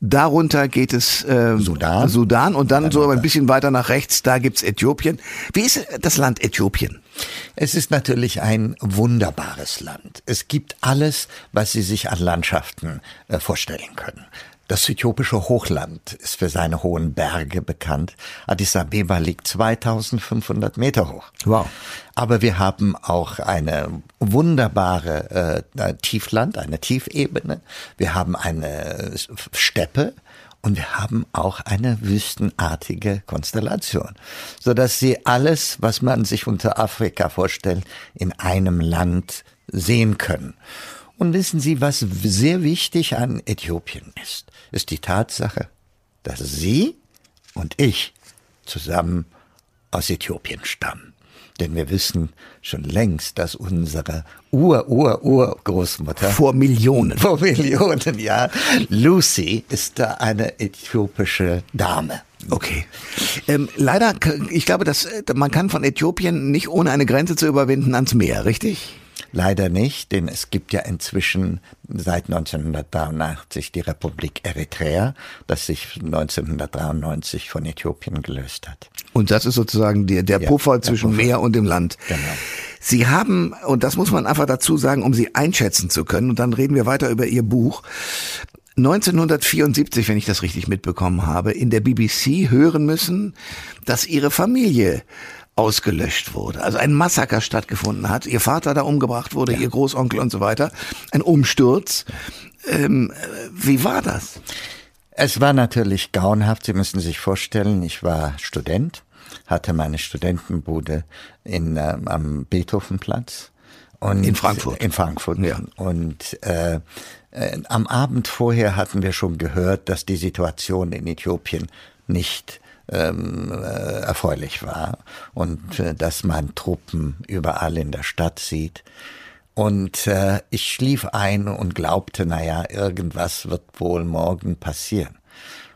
darunter geht es äh, Sudan. Sudan und dann, dann so ein bisschen weiter nach rechts, da gibt's Äthiopien. Wie ist das Land Äthiopien? Es ist natürlich ein wunderbares Land. Es gibt alles, was Sie sich an Landschaften äh, vorstellen können. Das äthiopische Hochland ist für seine hohen Berge bekannt. Addis Abeba liegt 2500 Meter hoch. Wow. Aber wir haben auch eine wunderbare äh, Tiefland, eine Tiefebene. Wir haben eine Steppe und wir haben auch eine wüstenartige Konstellation, so dass sie alles, was man sich unter Afrika vorstellt, in einem Land sehen können. Und wissen Sie, was sehr wichtig an Äthiopien ist, ist die Tatsache, dass Sie und ich zusammen aus Äthiopien stammen. Denn wir wissen schon längst, dass unsere Ur-Ur-Urgroßmutter vor Millionen, vor Millionen, ja, Lucy ist da eine äthiopische Dame. Okay. Ähm, leider, ich glaube, dass man kann von Äthiopien nicht ohne eine Grenze zu überwinden ans Meer, richtig? Leider nicht, denn es gibt ja inzwischen seit 1983 die Republik Eritrea, das sich 1993 von Äthiopien gelöst hat. Und das ist sozusagen der, der Puffer ja, zwischen Puffer. Meer und dem Land. Genau. Sie haben, und das muss man einfach dazu sagen, um Sie einschätzen zu können, und dann reden wir weiter über Ihr Buch, 1974, wenn ich das richtig mitbekommen habe, in der BBC hören müssen, dass Ihre Familie ausgelöscht wurde. Also ein Massaker stattgefunden hat. Ihr Vater da umgebracht wurde, ja. Ihr Großonkel und so weiter. Ein Umsturz. Ähm, wie war das? Es war natürlich grauenhaft. Sie müssen sich vorstellen, ich war Student, hatte meine Studentenbude in, äh, am Beethovenplatz. Und in Frankfurt. In Frankfurt. Ja. Und äh, äh, am Abend vorher hatten wir schon gehört, dass die Situation in Äthiopien nicht ähm, äh, erfreulich war und äh, dass man Truppen überall in der Stadt sieht. Und äh, ich schlief ein und glaubte, naja, irgendwas wird wohl morgen passieren.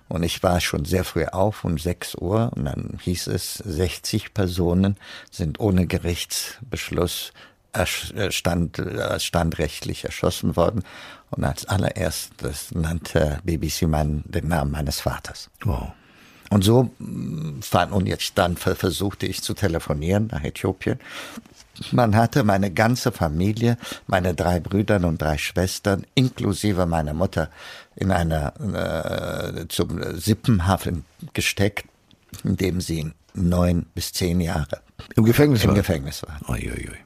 Und ich war schon sehr früh auf, um 6 Uhr, und dann hieß es, 60 Personen sind ohne Gerichtsbeschluss äh, stand, äh, standrechtlich erschossen worden. Und als allererstes nannte BBC mein, den Namen meines Vaters. Wow. Und so mm, fand, und jetzt dann versuchte ich zu telefonieren nach Äthiopien. Man hatte meine ganze Familie, meine drei Brüder und drei Schwestern, inklusive meiner Mutter, in einer äh, zum Sippenhaft gesteckt, in dem sie neun bis zehn Jahre im Gefängnis, im war. Gefängnis waren. Ui, ui, ui.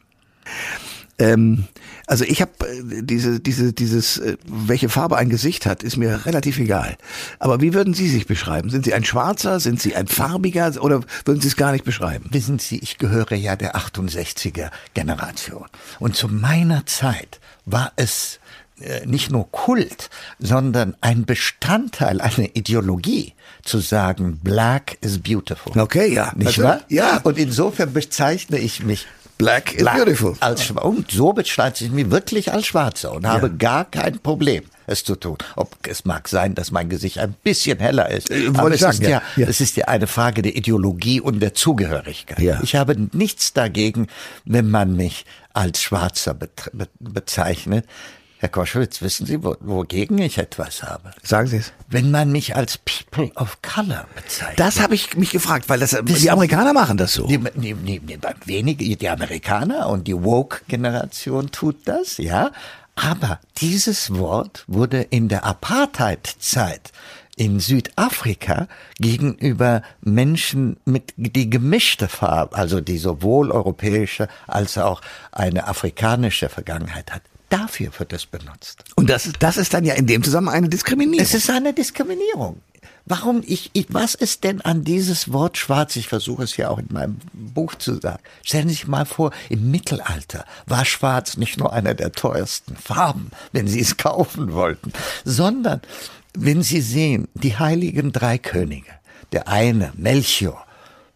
Ähm, also ich habe äh, diese, diese, dieses, äh, welche Farbe ein Gesicht hat, ist mir relativ egal. Aber wie würden Sie sich beschreiben? Sind Sie ein Schwarzer? Sind Sie ein Farbiger? Oder würden Sie es gar nicht beschreiben? Wissen Sie, ich gehöre ja der 68er Generation. Und zu meiner Zeit war es äh, nicht nur Kult, sondern ein Bestandteil, eine Ideologie, zu sagen, Black is beautiful. Okay, ja. Nicht also, wahr? Ja. Und insofern bezeichne ich mich Black is beautiful. Als, und so bezeichne ich mich wirklich als Schwarzer und habe gar kein Problem es zu tun. Ob es mag sein, dass mein Gesicht ein bisschen heller ist, äh, aber es, sagen, ist ja, ja, es ist ja eine Frage der Ideologie und der Zugehörigkeit. Ja. Ich habe nichts dagegen, wenn man mich als Schwarzer bezeichnet. Herr Koschwitz, wissen Sie, wo, wogegen ich etwas habe? Sagen Sie es. Wenn man mich als People of Color bezeichnet. Das habe ich mich gefragt, weil das, wissen die Amerikaner machen das so. Die, die, die, die, wenige, die Amerikaner und die Woke-Generation tut das, ja. Aber dieses Wort wurde in der Apartheid-Zeit in Südafrika gegenüber Menschen mit die gemischte Farbe, also die sowohl europäische als auch eine afrikanische Vergangenheit hat, Dafür wird es benutzt. Und das, das ist dann ja in dem Zusammenhang eine Diskriminierung. Es ist eine Diskriminierung. Warum ich, ich, was ist denn an dieses Wort schwarz? Ich versuche es ja auch in meinem Buch zu sagen. Stellen Sie sich mal vor, im Mittelalter war schwarz nicht nur einer der teuersten Farben, wenn Sie es kaufen wollten, sondern wenn Sie sehen, die heiligen drei Könige, der eine, Melchior,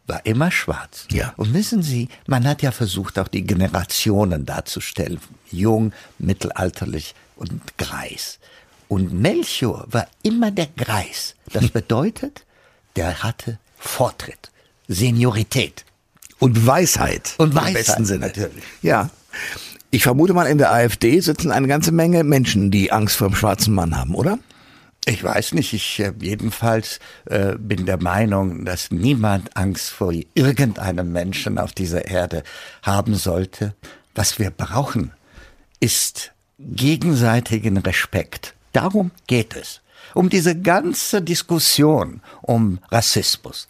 war immer schwarz. Ja. Und wissen Sie, man hat ja versucht, auch die Generationen darzustellen. Jung, mittelalterlich und Greis. Und Melchior war immer der Greis. Das bedeutet, der hatte Vortritt, Seniorität. Und Weisheit. Und Weisheit. Im besten Sinne. Natürlich. Ja. Ich vermute mal, in der AfD sitzen eine ganze Menge Menschen, die Angst vor dem schwarzen Mann haben, oder? Ich weiß nicht, ich äh, jedenfalls äh, bin der Meinung, dass niemand Angst vor irgendeinem Menschen auf dieser Erde haben sollte. Was wir brauchen, ist gegenseitigen Respekt. Darum geht es. Um diese ganze Diskussion um Rassismus.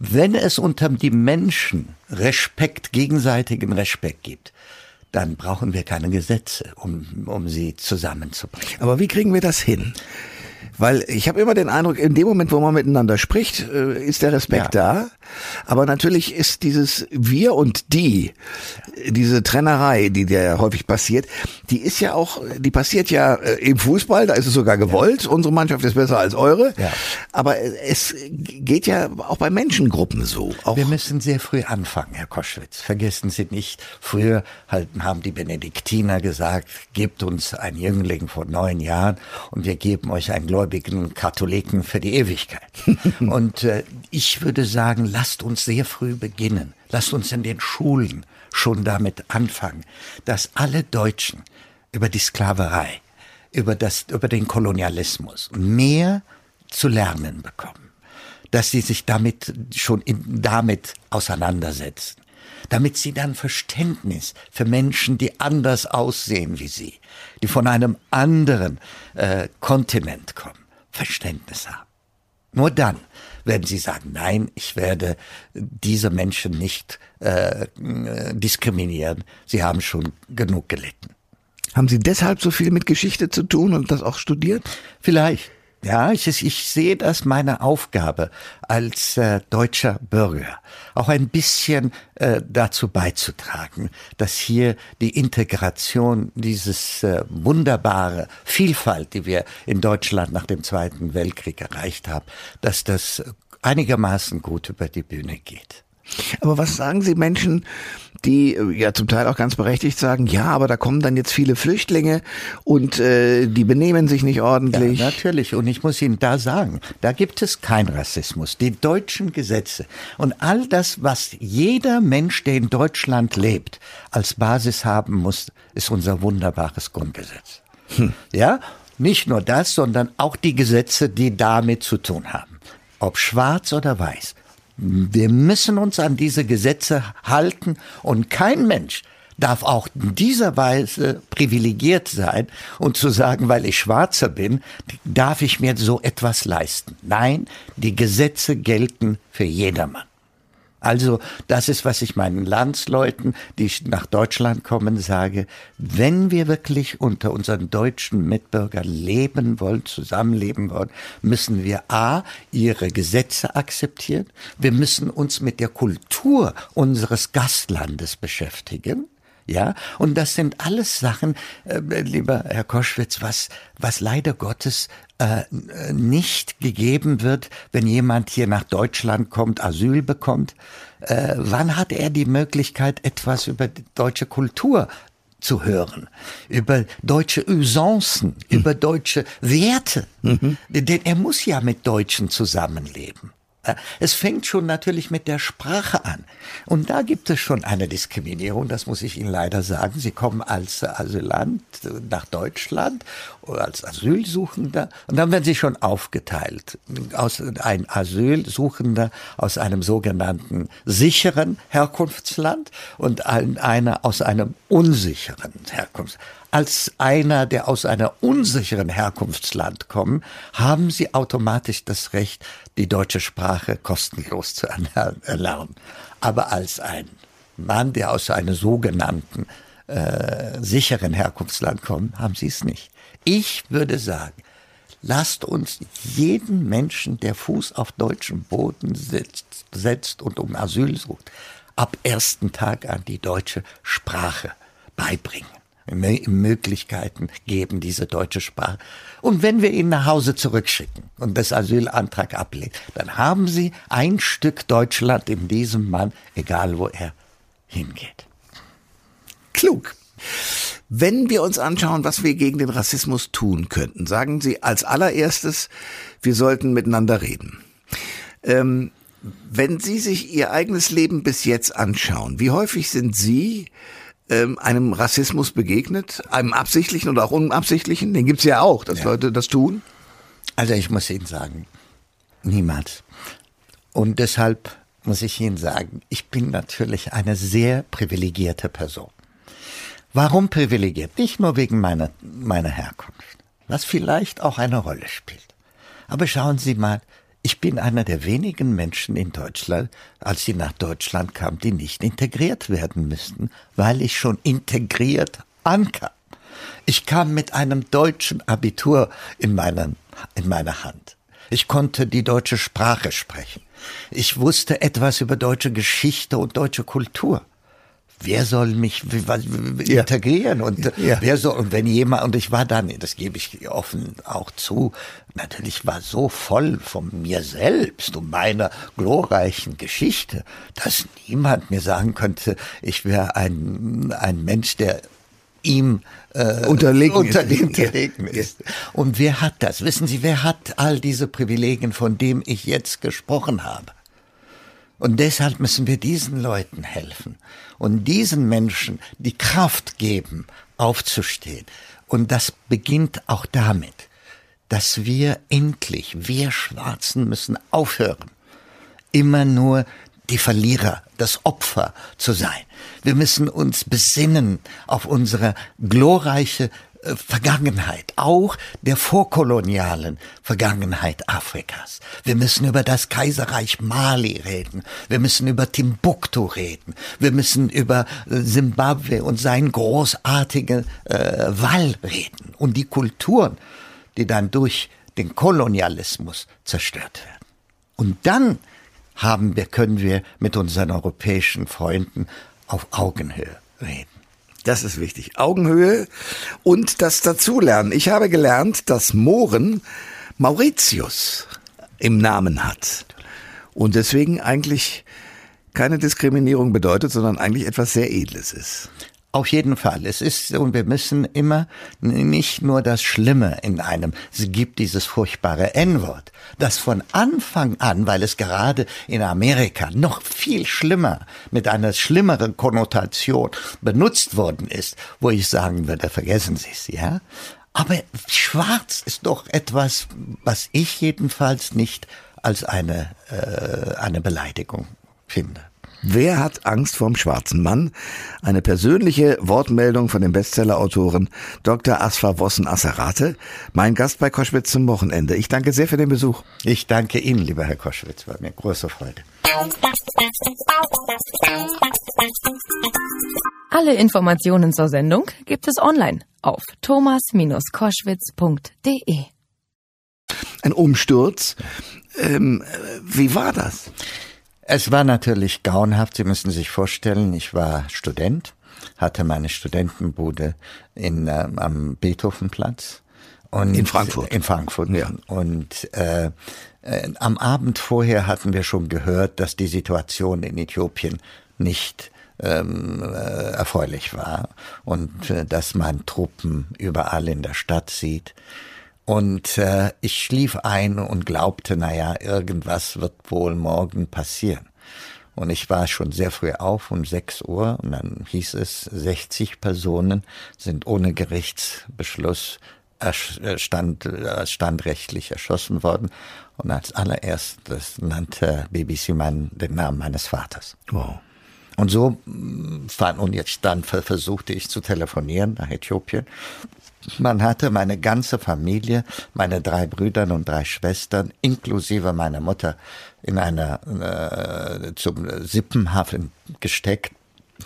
Wenn es unter die Menschen Respekt, gegenseitigen Respekt gibt, dann brauchen wir keine Gesetze, um, um sie zusammenzubringen. Aber wie kriegen wir das hin? Weil ich habe immer den Eindruck, in dem Moment, wo man miteinander spricht, äh, ist der Respekt ja. da. Aber natürlich ist dieses Wir und die, diese Trennerei, die der häufig passiert, die ist ja auch, die passiert ja äh, im Fußball, da ist es sogar gewollt. Ja. Unsere Mannschaft ist besser als eure. Ja. Aber es geht ja auch bei Menschengruppen so. Auch Wir müssen sehr früh anfangen, Herr Koschwitz. Vergessen Sie nicht, früher halt haben die Benediktiner gesagt, gebt uns ein Jüngling vor neun Jahren und wir geben euch ein gläubigen Katholiken für die Ewigkeit. und äh, ich würde sagen, lasst uns sehr früh beginnen. Lasst uns in den Schulen schon damit anfangen, dass alle Deutschen über die Sklaverei, über das, über den Kolonialismus mehr zu lernen bekommen. Dass sie sich damit schon in, damit auseinandersetzen. damit sie dann Verständnis für Menschen, die anders aussehen wie sie, die von einem anderen äh, Kontinent kommen, Verständnis haben. Nur dann werden sie sagen, nein, ich werde diese Menschen nicht äh, diskriminieren. Sie haben schon genug gelitten. Haben Sie deshalb so viel mit Geschichte zu tun und das auch studiert? Vielleicht. Ja, ich, ich sehe das meine Aufgabe als äh, deutscher Bürger, auch ein bisschen äh, dazu beizutragen, dass hier die Integration dieses äh, wunderbare Vielfalt, die wir in Deutschland nach dem Zweiten Weltkrieg erreicht haben, dass das einigermaßen gut über die Bühne geht. Aber was sagen Sie Menschen, die äh, ja zum Teil auch ganz berechtigt sagen, ja, aber da kommen dann jetzt viele Flüchtlinge und äh, die benehmen sich nicht ordentlich. Ja, natürlich. Und ich muss Ihnen da sagen, da gibt es keinen Rassismus. Die deutschen Gesetze und all das, was jeder Mensch, der in Deutschland lebt, als Basis haben muss, ist unser wunderbares Grundgesetz. Hm. Ja, nicht nur das, sondern auch die Gesetze, die damit zu tun haben. Ob schwarz oder weiß. Wir müssen uns an diese Gesetze halten und kein Mensch darf auch in dieser Weise privilegiert sein und zu sagen, weil ich Schwarzer bin, darf ich mir so etwas leisten. Nein, die Gesetze gelten für jedermann. Also das ist, was ich meinen Landsleuten, die nach Deutschland kommen, sage. Wenn wir wirklich unter unseren deutschen Mitbürgern leben wollen, zusammenleben wollen, müssen wir a. ihre Gesetze akzeptieren. Wir müssen uns mit der Kultur unseres Gastlandes beschäftigen. Ja, und das sind alles Sachen, äh, lieber Herr Koschwitz, was, was leider Gottes äh, nicht gegeben wird, wenn jemand hier nach Deutschland kommt, Asyl bekommt. Äh, wann hat er die Möglichkeit, etwas über die deutsche Kultur zu hören, über deutsche Usancen, mhm. über deutsche Werte. Mhm. Denn er muss ja mit Deutschen zusammenleben. Äh, es fängt schon natürlich mit der Sprache an. Und da gibt es schon eine Diskriminierung, das muss ich Ihnen leider sagen. Sie kommen als Asylant nach Deutschland oder als Asylsuchender und dann werden Sie schon aufgeteilt. Aus ein Asylsuchender aus einem sogenannten sicheren Herkunftsland und ein, einer aus einem unsicheren Herkunftsland als einer, der aus einer unsicheren Herkunftsland kommt, haben sie automatisch das Recht, die deutsche Sprache kostenlos zu erlernen. Aber als ein Mann, der aus einem sogenannten äh, sicheren Herkunftsland kommt, haben sie es nicht. Ich würde sagen, lasst uns jeden Menschen, der Fuß auf deutschem Boden setzt, setzt und um Asyl sucht, ab ersten Tag an die deutsche Sprache beibringen. Möglichkeiten geben, diese deutsche Sprache. Und wenn wir ihn nach Hause zurückschicken und das Asylantrag ablehnen, dann haben Sie ein Stück Deutschland in diesem Mann, egal wo er hingeht. Klug. Wenn wir uns anschauen, was wir gegen den Rassismus tun könnten, sagen Sie als allererstes, wir sollten miteinander reden. Ähm, wenn Sie sich Ihr eigenes Leben bis jetzt anschauen, wie häufig sind Sie ähm, einem Rassismus begegnet, einem absichtlichen oder auch unabsichtlichen? Den gibt's ja auch, dass ja. Leute das tun. Also ich muss Ihnen sagen, niemals. Und deshalb muss ich Ihnen sagen, ich bin natürlich eine sehr privilegierte Person. Warum privilegiert? Nicht nur wegen meiner, meiner Herkunft, was vielleicht auch eine Rolle spielt. Aber schauen Sie mal, ich bin einer der wenigen Menschen in Deutschland, als sie nach Deutschland kam, die nicht integriert werden müssten, weil ich schon integriert ankam. Ich kam mit einem deutschen Abitur in, meinen, in meiner Hand. Ich konnte die deutsche Sprache sprechen. Ich wusste etwas über deutsche Geschichte und deutsche Kultur wer soll mich integrieren und ja. wer soll und wenn jemand und ich war dann, das gebe ich offen auch zu, natürlich war so voll von mir selbst und meiner glorreichen Geschichte, dass niemand mir sagen könnte, ich wäre ein ein Mensch, der ihm äh, unterlegen, unterlegen, unterlegen ist. Und wer hat das? Wissen Sie, wer hat all diese Privilegien, von dem ich jetzt gesprochen habe? Und deshalb müssen wir diesen Leuten helfen und diesen Menschen die Kraft geben, aufzustehen. Und das beginnt auch damit, dass wir endlich, wir Schwarzen müssen aufhören, immer nur die Verlierer, das Opfer zu sein. Wir müssen uns besinnen auf unsere glorreiche Vergangenheit, auch der vorkolonialen Vergangenheit Afrikas. Wir müssen über das Kaiserreich Mali reden. Wir müssen über Timbuktu reden. Wir müssen über Simbabwe äh, und seinen großartigen äh, Wall reden und die Kulturen, die dann durch den Kolonialismus zerstört werden. Und dann haben wir, können wir mit unseren europäischen Freunden auf Augenhöhe reden. Das ist wichtig. Augenhöhe und das Dazulernen. Ich habe gelernt, dass Mohren Mauritius im Namen hat. Und deswegen eigentlich keine Diskriminierung bedeutet, sondern eigentlich etwas sehr Edles ist. Auf jeden Fall. Es ist, und wir müssen immer nicht nur das Schlimme in einem, es gibt dieses furchtbare N-Wort, das von Anfang an, weil es gerade in Amerika noch viel schlimmer, mit einer schlimmeren Konnotation benutzt worden ist, wo ich sagen würde, vergessen Sie es, ja? Aber schwarz ist doch etwas, was ich jedenfalls nicht als eine, äh, eine Beleidigung finde. Wer hat Angst vorm schwarzen Mann? Eine persönliche Wortmeldung von dem Bestsellerautoren Dr. Asfa Wossen Asserate, mein Gast bei Koschwitz zum Wochenende. Ich danke sehr für den Besuch. Ich danke Ihnen, lieber Herr Koschwitz, war mir große Freude. Alle Informationen zur Sendung gibt es online auf thomas-koschwitz.de. Ein Umsturz. Ähm, wie war das? Es war natürlich grauenhaft. Sie müssen sich vorstellen, ich war Student, hatte meine Studentenbude in, äh, am Beethovenplatz. Und in Frankfurt. In Frankfurt. Ja. Und äh, äh, am Abend vorher hatten wir schon gehört, dass die Situation in Äthiopien nicht ähm, äh, erfreulich war und äh, dass man Truppen überall in der Stadt sieht. Und äh, ich schlief ein und glaubte, naja, irgendwas wird wohl morgen passieren. Und ich war schon sehr früh auf, um 6 Uhr, und dann hieß es, 60 Personen sind ohne Gerichtsbeschluss stand, standrechtlich erschossen worden. Und als allererstes nannte BBC mein, den Namen meines Vaters. Wow. Und so mm, fand, und jetzt dann versuchte ich zu telefonieren nach Äthiopien man hatte meine ganze Familie, meine drei Brüder und drei Schwestern, inklusive meiner Mutter, in einer äh, zum Sippenhaft gesteckt,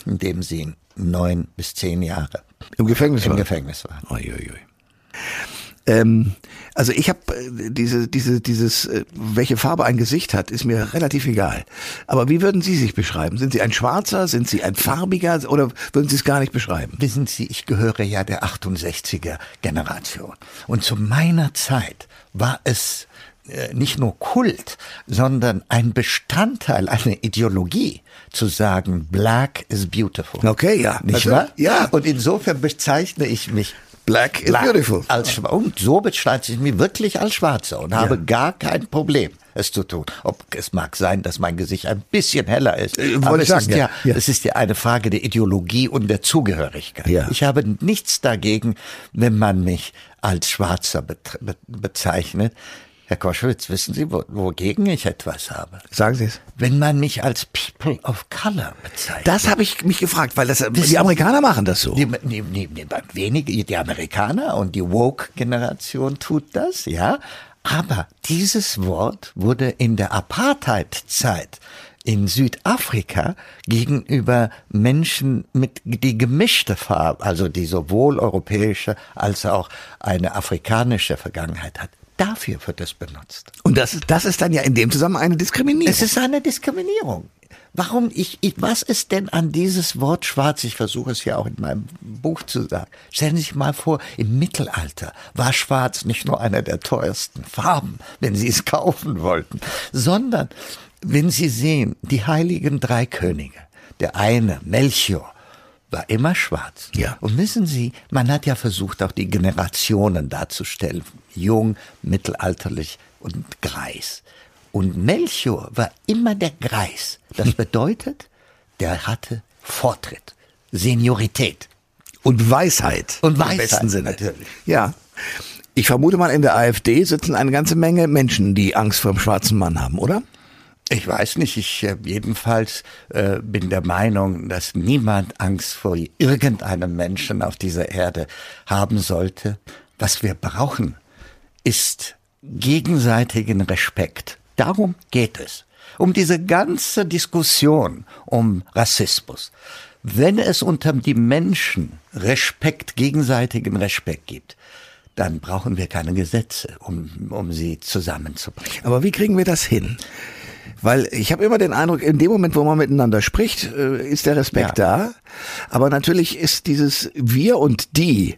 in dem sie neun bis zehn Jahre im Gefängnis im waren. Gefängnis waren. Ui, ui, ui. Ähm, also ich habe äh, diese, diese, dieses, äh, welche Farbe ein Gesicht hat, ist mir relativ egal. Aber wie würden Sie sich beschreiben? Sind Sie ein Schwarzer? Sind Sie ein Farbiger? Oder würden Sie es gar nicht beschreiben? Wissen Sie, ich gehöre ja der 68er Generation. Und zu meiner Zeit war es äh, nicht nur Kult, sondern ein Bestandteil, eine Ideologie, zu sagen, Black is beautiful. Okay, ja. Nicht also, wahr? Ja. Und insofern bezeichne ich mich Black is Black beautiful. Als, und so bezeichne ich mich wirklich als Schwarzer und ja. habe gar kein Problem es zu tun. Ob es mag sein, dass mein Gesicht ein bisschen heller ist, äh, aber es, sagen, ist ja, ja, es ist ja eine Frage der Ideologie und der Zugehörigkeit. Ja. Ich habe nichts dagegen, wenn man mich als Schwarzer be bezeichnet. Herr Koschwitz, wissen Sie, wo, wogegen ich etwas habe? Sagen Sie es. Wenn man mich als People of Color bezeichnet. Das habe ich mich gefragt, weil das, wissen die Amerikaner machen das so. Die, die, die, die, wenige, die Amerikaner und die Woke-Generation tut das, ja. Aber dieses Wort wurde in der Apartheid-Zeit in Südafrika gegenüber Menschen mit die gemischte Farbe, also die sowohl europäische als auch eine afrikanische Vergangenheit hat, Dafür wird es benutzt. Und das, das ist dann ja in dem Zusammenhang eine Diskriminierung. Es ist eine Diskriminierung. Warum ich, ich, was ist denn an dieses Wort schwarz? Ich versuche es ja auch in meinem Buch zu sagen. Stellen Sie sich mal vor, im Mittelalter war schwarz nicht nur einer der teuersten Farben, wenn Sie es kaufen wollten, sondern wenn Sie sehen, die heiligen drei Könige, der eine, Melchior, war immer schwarz. Ja. Und wissen Sie, man hat ja versucht, auch die Generationen darzustellen. Jung, mittelalterlich und Greis. Und Melchior war immer der Greis. Das bedeutet, der hatte Vortritt, Seniorität. Und Weisheit. Und Weisheit. Im besten Sinne. Natürlich. Ja. Ich vermute mal, in der AfD sitzen eine ganze Menge Menschen, die Angst vor dem schwarzen Mann haben, oder? Ich weiß nicht, ich äh, jedenfalls äh, bin der Meinung, dass niemand Angst vor irgendeinem Menschen auf dieser Erde haben sollte. Was wir brauchen, ist gegenseitigen Respekt. Darum geht es. Um diese ganze Diskussion um Rassismus. Wenn es unter die Menschen Respekt, gegenseitigen Respekt gibt, dann brauchen wir keine Gesetze, um, um sie zusammenzubringen. Aber wie kriegen wir das hin? Weil ich habe immer den Eindruck, in dem Moment, wo man miteinander spricht, äh, ist der Respekt ja. da. Aber natürlich ist dieses Wir und die,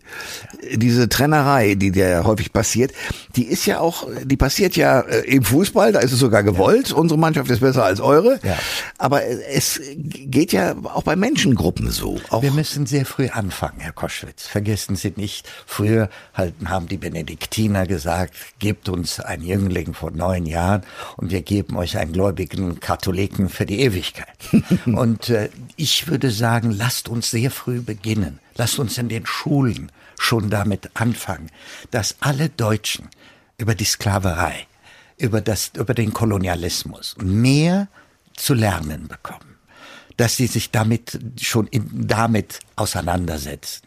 diese Trennerei, die der häufig passiert, die ist ja auch, die passiert ja äh, im Fußball, da ist es sogar gewollt. Ja. Unsere Mannschaft ist besser als eure. Ja. Aber es geht ja auch bei Menschengruppen so. Auch Wir müssen sehr früh anfangen, Herr Koschwitz. Vergessen Sie nicht, früher haben die Benediktiner gesagt, gebt uns ein Jüngling vor neun Jahren und wir geben euch ein gläubigen Katholiken für die Ewigkeit. und äh, ich würde sagen, lasst uns sehr früh beginnen. Lasst uns in den Schulen schon damit anfangen, dass alle Deutschen über die Sklaverei, über, das, über den Kolonialismus mehr zu lernen bekommen. Dass sie sich damit schon in, damit auseinandersetzen.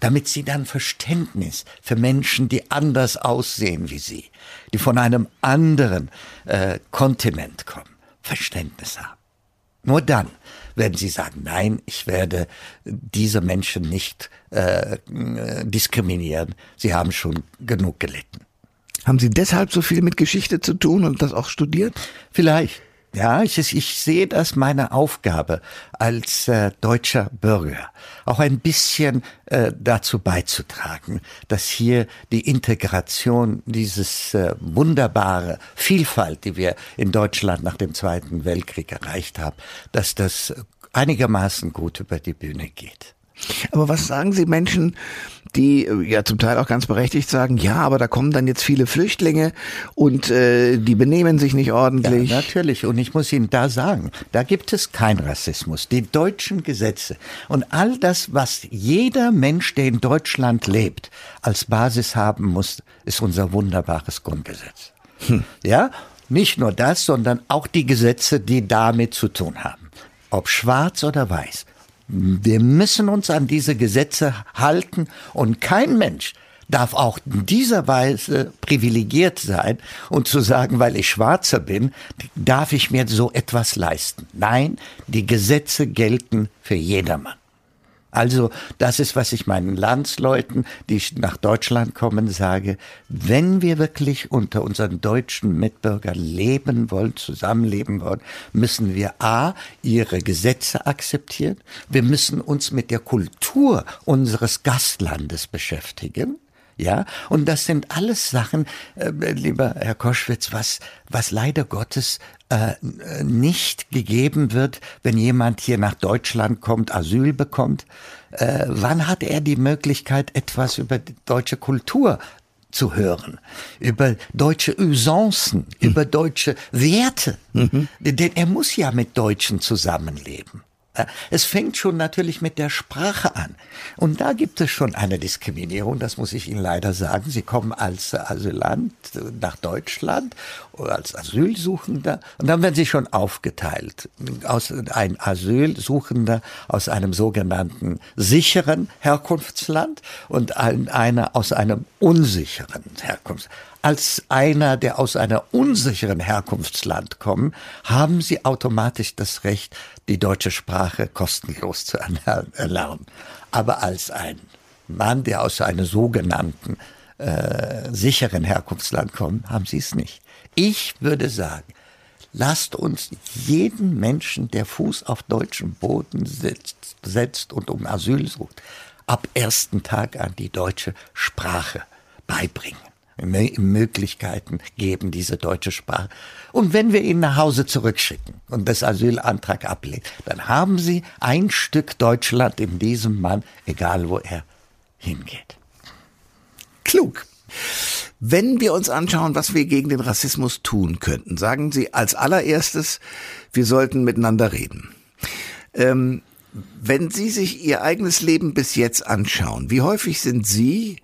Damit sie dann Verständnis für Menschen, die anders aussehen wie sie, die von einem anderen äh, Kontinent kommen, Verständnis haben. Nur dann werden sie sagen, nein, ich werde diese Menschen nicht äh, diskriminieren. Sie haben schon genug gelitten. Haben Sie deshalb so viel mit Geschichte zu tun und das auch studiert? Vielleicht. Ja, ich, ich sehe das meine Aufgabe als äh, deutscher Bürger, auch ein bisschen äh, dazu beizutragen, dass hier die Integration dieses äh, wunderbare Vielfalt, die wir in Deutschland nach dem Zweiten Weltkrieg erreicht haben, dass das einigermaßen gut über die Bühne geht. Aber was sagen Sie Menschen, die äh, ja zum Teil auch ganz berechtigt sagen, ja, aber da kommen dann jetzt viele Flüchtlinge und äh, die benehmen sich nicht ordentlich. Ja, natürlich. Und ich muss Ihnen da sagen, da gibt es keinen Rassismus. Die deutschen Gesetze und all das, was jeder Mensch, der in Deutschland lebt, als Basis haben muss, ist unser wunderbares Grundgesetz. Hm. Ja, nicht nur das, sondern auch die Gesetze, die damit zu tun haben. Ob schwarz oder weiß. Wir müssen uns an diese Gesetze halten und kein Mensch darf auch in dieser Weise privilegiert sein und zu sagen, weil ich Schwarzer bin, darf ich mir so etwas leisten. Nein, die Gesetze gelten für jedermann. Also das ist, was ich meinen Landsleuten, die nach Deutschland kommen, sage. Wenn wir wirklich unter unseren deutschen Mitbürgern leben wollen, zusammenleben wollen, müssen wir a. ihre Gesetze akzeptieren. Wir müssen uns mit der Kultur unseres Gastlandes beschäftigen. Ja, und das sind alles Sachen, äh, lieber Herr Koschwitz, was, was leider Gottes äh, nicht gegeben wird, wenn jemand hier nach Deutschland kommt, Asyl bekommt. Äh, wann hat er die Möglichkeit, etwas über die deutsche Kultur zu hören, über deutsche Usancen, mhm. über deutsche Werte. Mhm. Denn er muss ja mit Deutschen zusammenleben. Es fängt schon natürlich mit der Sprache an. Und da gibt es schon eine Diskriminierung, das muss ich Ihnen leider sagen. Sie kommen als Asylant nach Deutschland oder als Asylsuchender und dann werden Sie schon aufgeteilt. Aus ein Asylsuchender aus einem sogenannten sicheren Herkunftsland und ein, einer aus einem unsicheren Herkunftsland als einer, der aus einer unsicheren Herkunftsland kommt, haben sie automatisch das Recht, die deutsche Sprache kostenlos zu erlernen. Aber als ein Mann, der aus einem sogenannten äh, sicheren Herkunftsland kommt, haben sie es nicht. Ich würde sagen, lasst uns jeden Menschen, der Fuß auf deutschem Boden setzt, setzt und um Asyl sucht, ab ersten Tag an die deutsche Sprache beibringen. Möglichkeiten geben, diese deutsche Sprache. Und wenn wir ihn nach Hause zurückschicken und das Asylantrag ablehnen, dann haben sie ein Stück Deutschland in diesem Mann, egal wo er hingeht. Klug. Wenn wir uns anschauen, was wir gegen den Rassismus tun könnten, sagen Sie als allererstes, wir sollten miteinander reden. Ähm, wenn Sie sich Ihr eigenes Leben bis jetzt anschauen, wie häufig sind Sie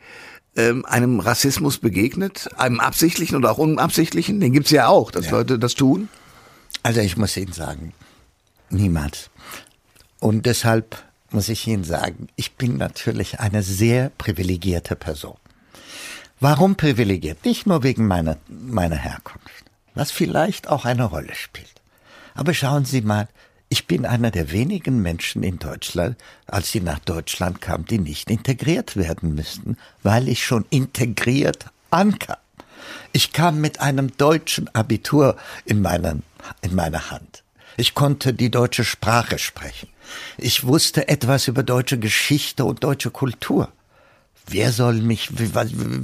ähm, einem Rassismus begegnet, einem absichtlichen oder auch unabsichtlichen, den gibt's ja auch, dass ja. Leute das tun. Also ich muss Ihnen sagen, niemals. Und deshalb muss ich Ihnen sagen, ich bin natürlich eine sehr privilegierte Person. Warum privilegiert? Nicht nur wegen meiner, meiner Herkunft, was vielleicht auch eine Rolle spielt. Aber schauen Sie mal, ich bin einer der wenigen Menschen in Deutschland, als sie nach Deutschland kam, die nicht integriert werden müssten, weil ich schon integriert ankam. Ich kam mit einem deutschen Abitur in, meinen, in meiner Hand. Ich konnte die deutsche Sprache sprechen. Ich wusste etwas über deutsche Geschichte und deutsche Kultur wer soll mich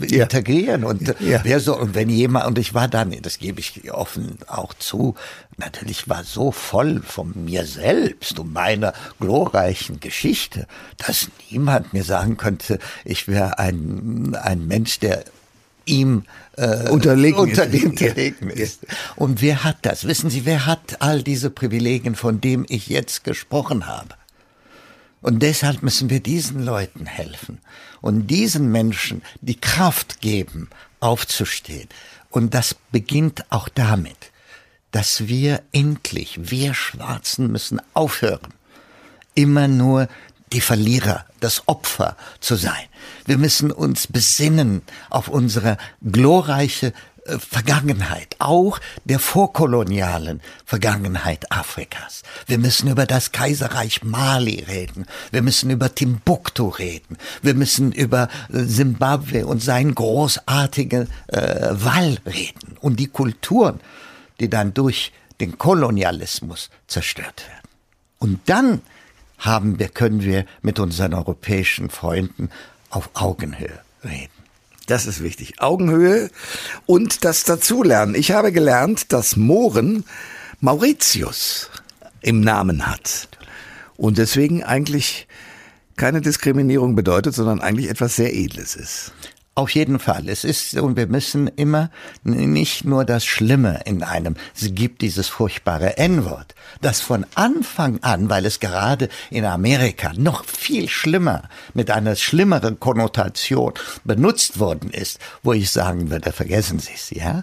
ja. integrieren und ja. wer soll und wenn jemand und ich war dann, das gebe ich offen auch zu, natürlich war so voll von mir selbst und meiner glorreichen Geschichte, dass niemand mir sagen könnte, ich wäre ein ein Mensch, der ihm äh, unterlegen, unterlegen, ist. unterlegen ist. Und wer hat das? Wissen Sie, wer hat all diese Privilegien, von dem ich jetzt gesprochen habe? Und deshalb müssen wir diesen Leuten helfen und diesen Menschen die Kraft geben, aufzustehen. Und das beginnt auch damit, dass wir endlich, wir Schwarzen müssen aufhören, immer nur die Verlierer, das Opfer zu sein. Wir müssen uns besinnen auf unsere glorreiche Vergangenheit, auch der vorkolonialen Vergangenheit Afrikas. Wir müssen über das Kaiserreich Mali reden. Wir müssen über Timbuktu reden. Wir müssen über Simbabwe äh, und seinen großartigen äh, Wall reden und die Kulturen, die dann durch den Kolonialismus zerstört werden. Und dann haben wir, können wir mit unseren europäischen Freunden auf Augenhöhe reden. Das ist wichtig. Augenhöhe und das Dazulernen. Ich habe gelernt, dass Mohren Mauritius im Namen hat. Und deswegen eigentlich keine Diskriminierung bedeutet, sondern eigentlich etwas sehr Edles ist. Auf jeden Fall. Es ist, und wir müssen immer nicht nur das Schlimme in einem, es gibt dieses furchtbare N-Wort, das von Anfang an, weil es gerade in Amerika noch viel schlimmer, mit einer schlimmeren Konnotation benutzt worden ist, wo ich sagen würde, vergessen Sie es, ja?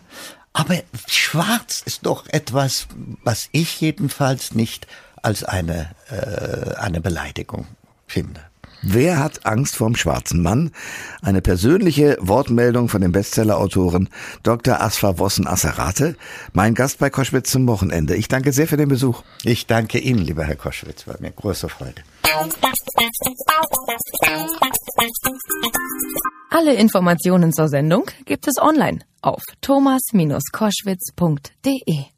Aber schwarz ist doch etwas, was ich jedenfalls nicht als eine, äh, eine Beleidigung finde. Wer hat Angst vorm schwarzen Mann? Eine persönliche Wortmeldung von dem Bestsellerautoren Dr. Asfa Wossen Asserate, mein Gast bei Koschwitz zum Wochenende. Ich danke sehr für den Besuch. Ich danke Ihnen, lieber Herr Koschwitz, war mir große Freude. Alle Informationen zur Sendung gibt es online auf thomas-koschwitz.de.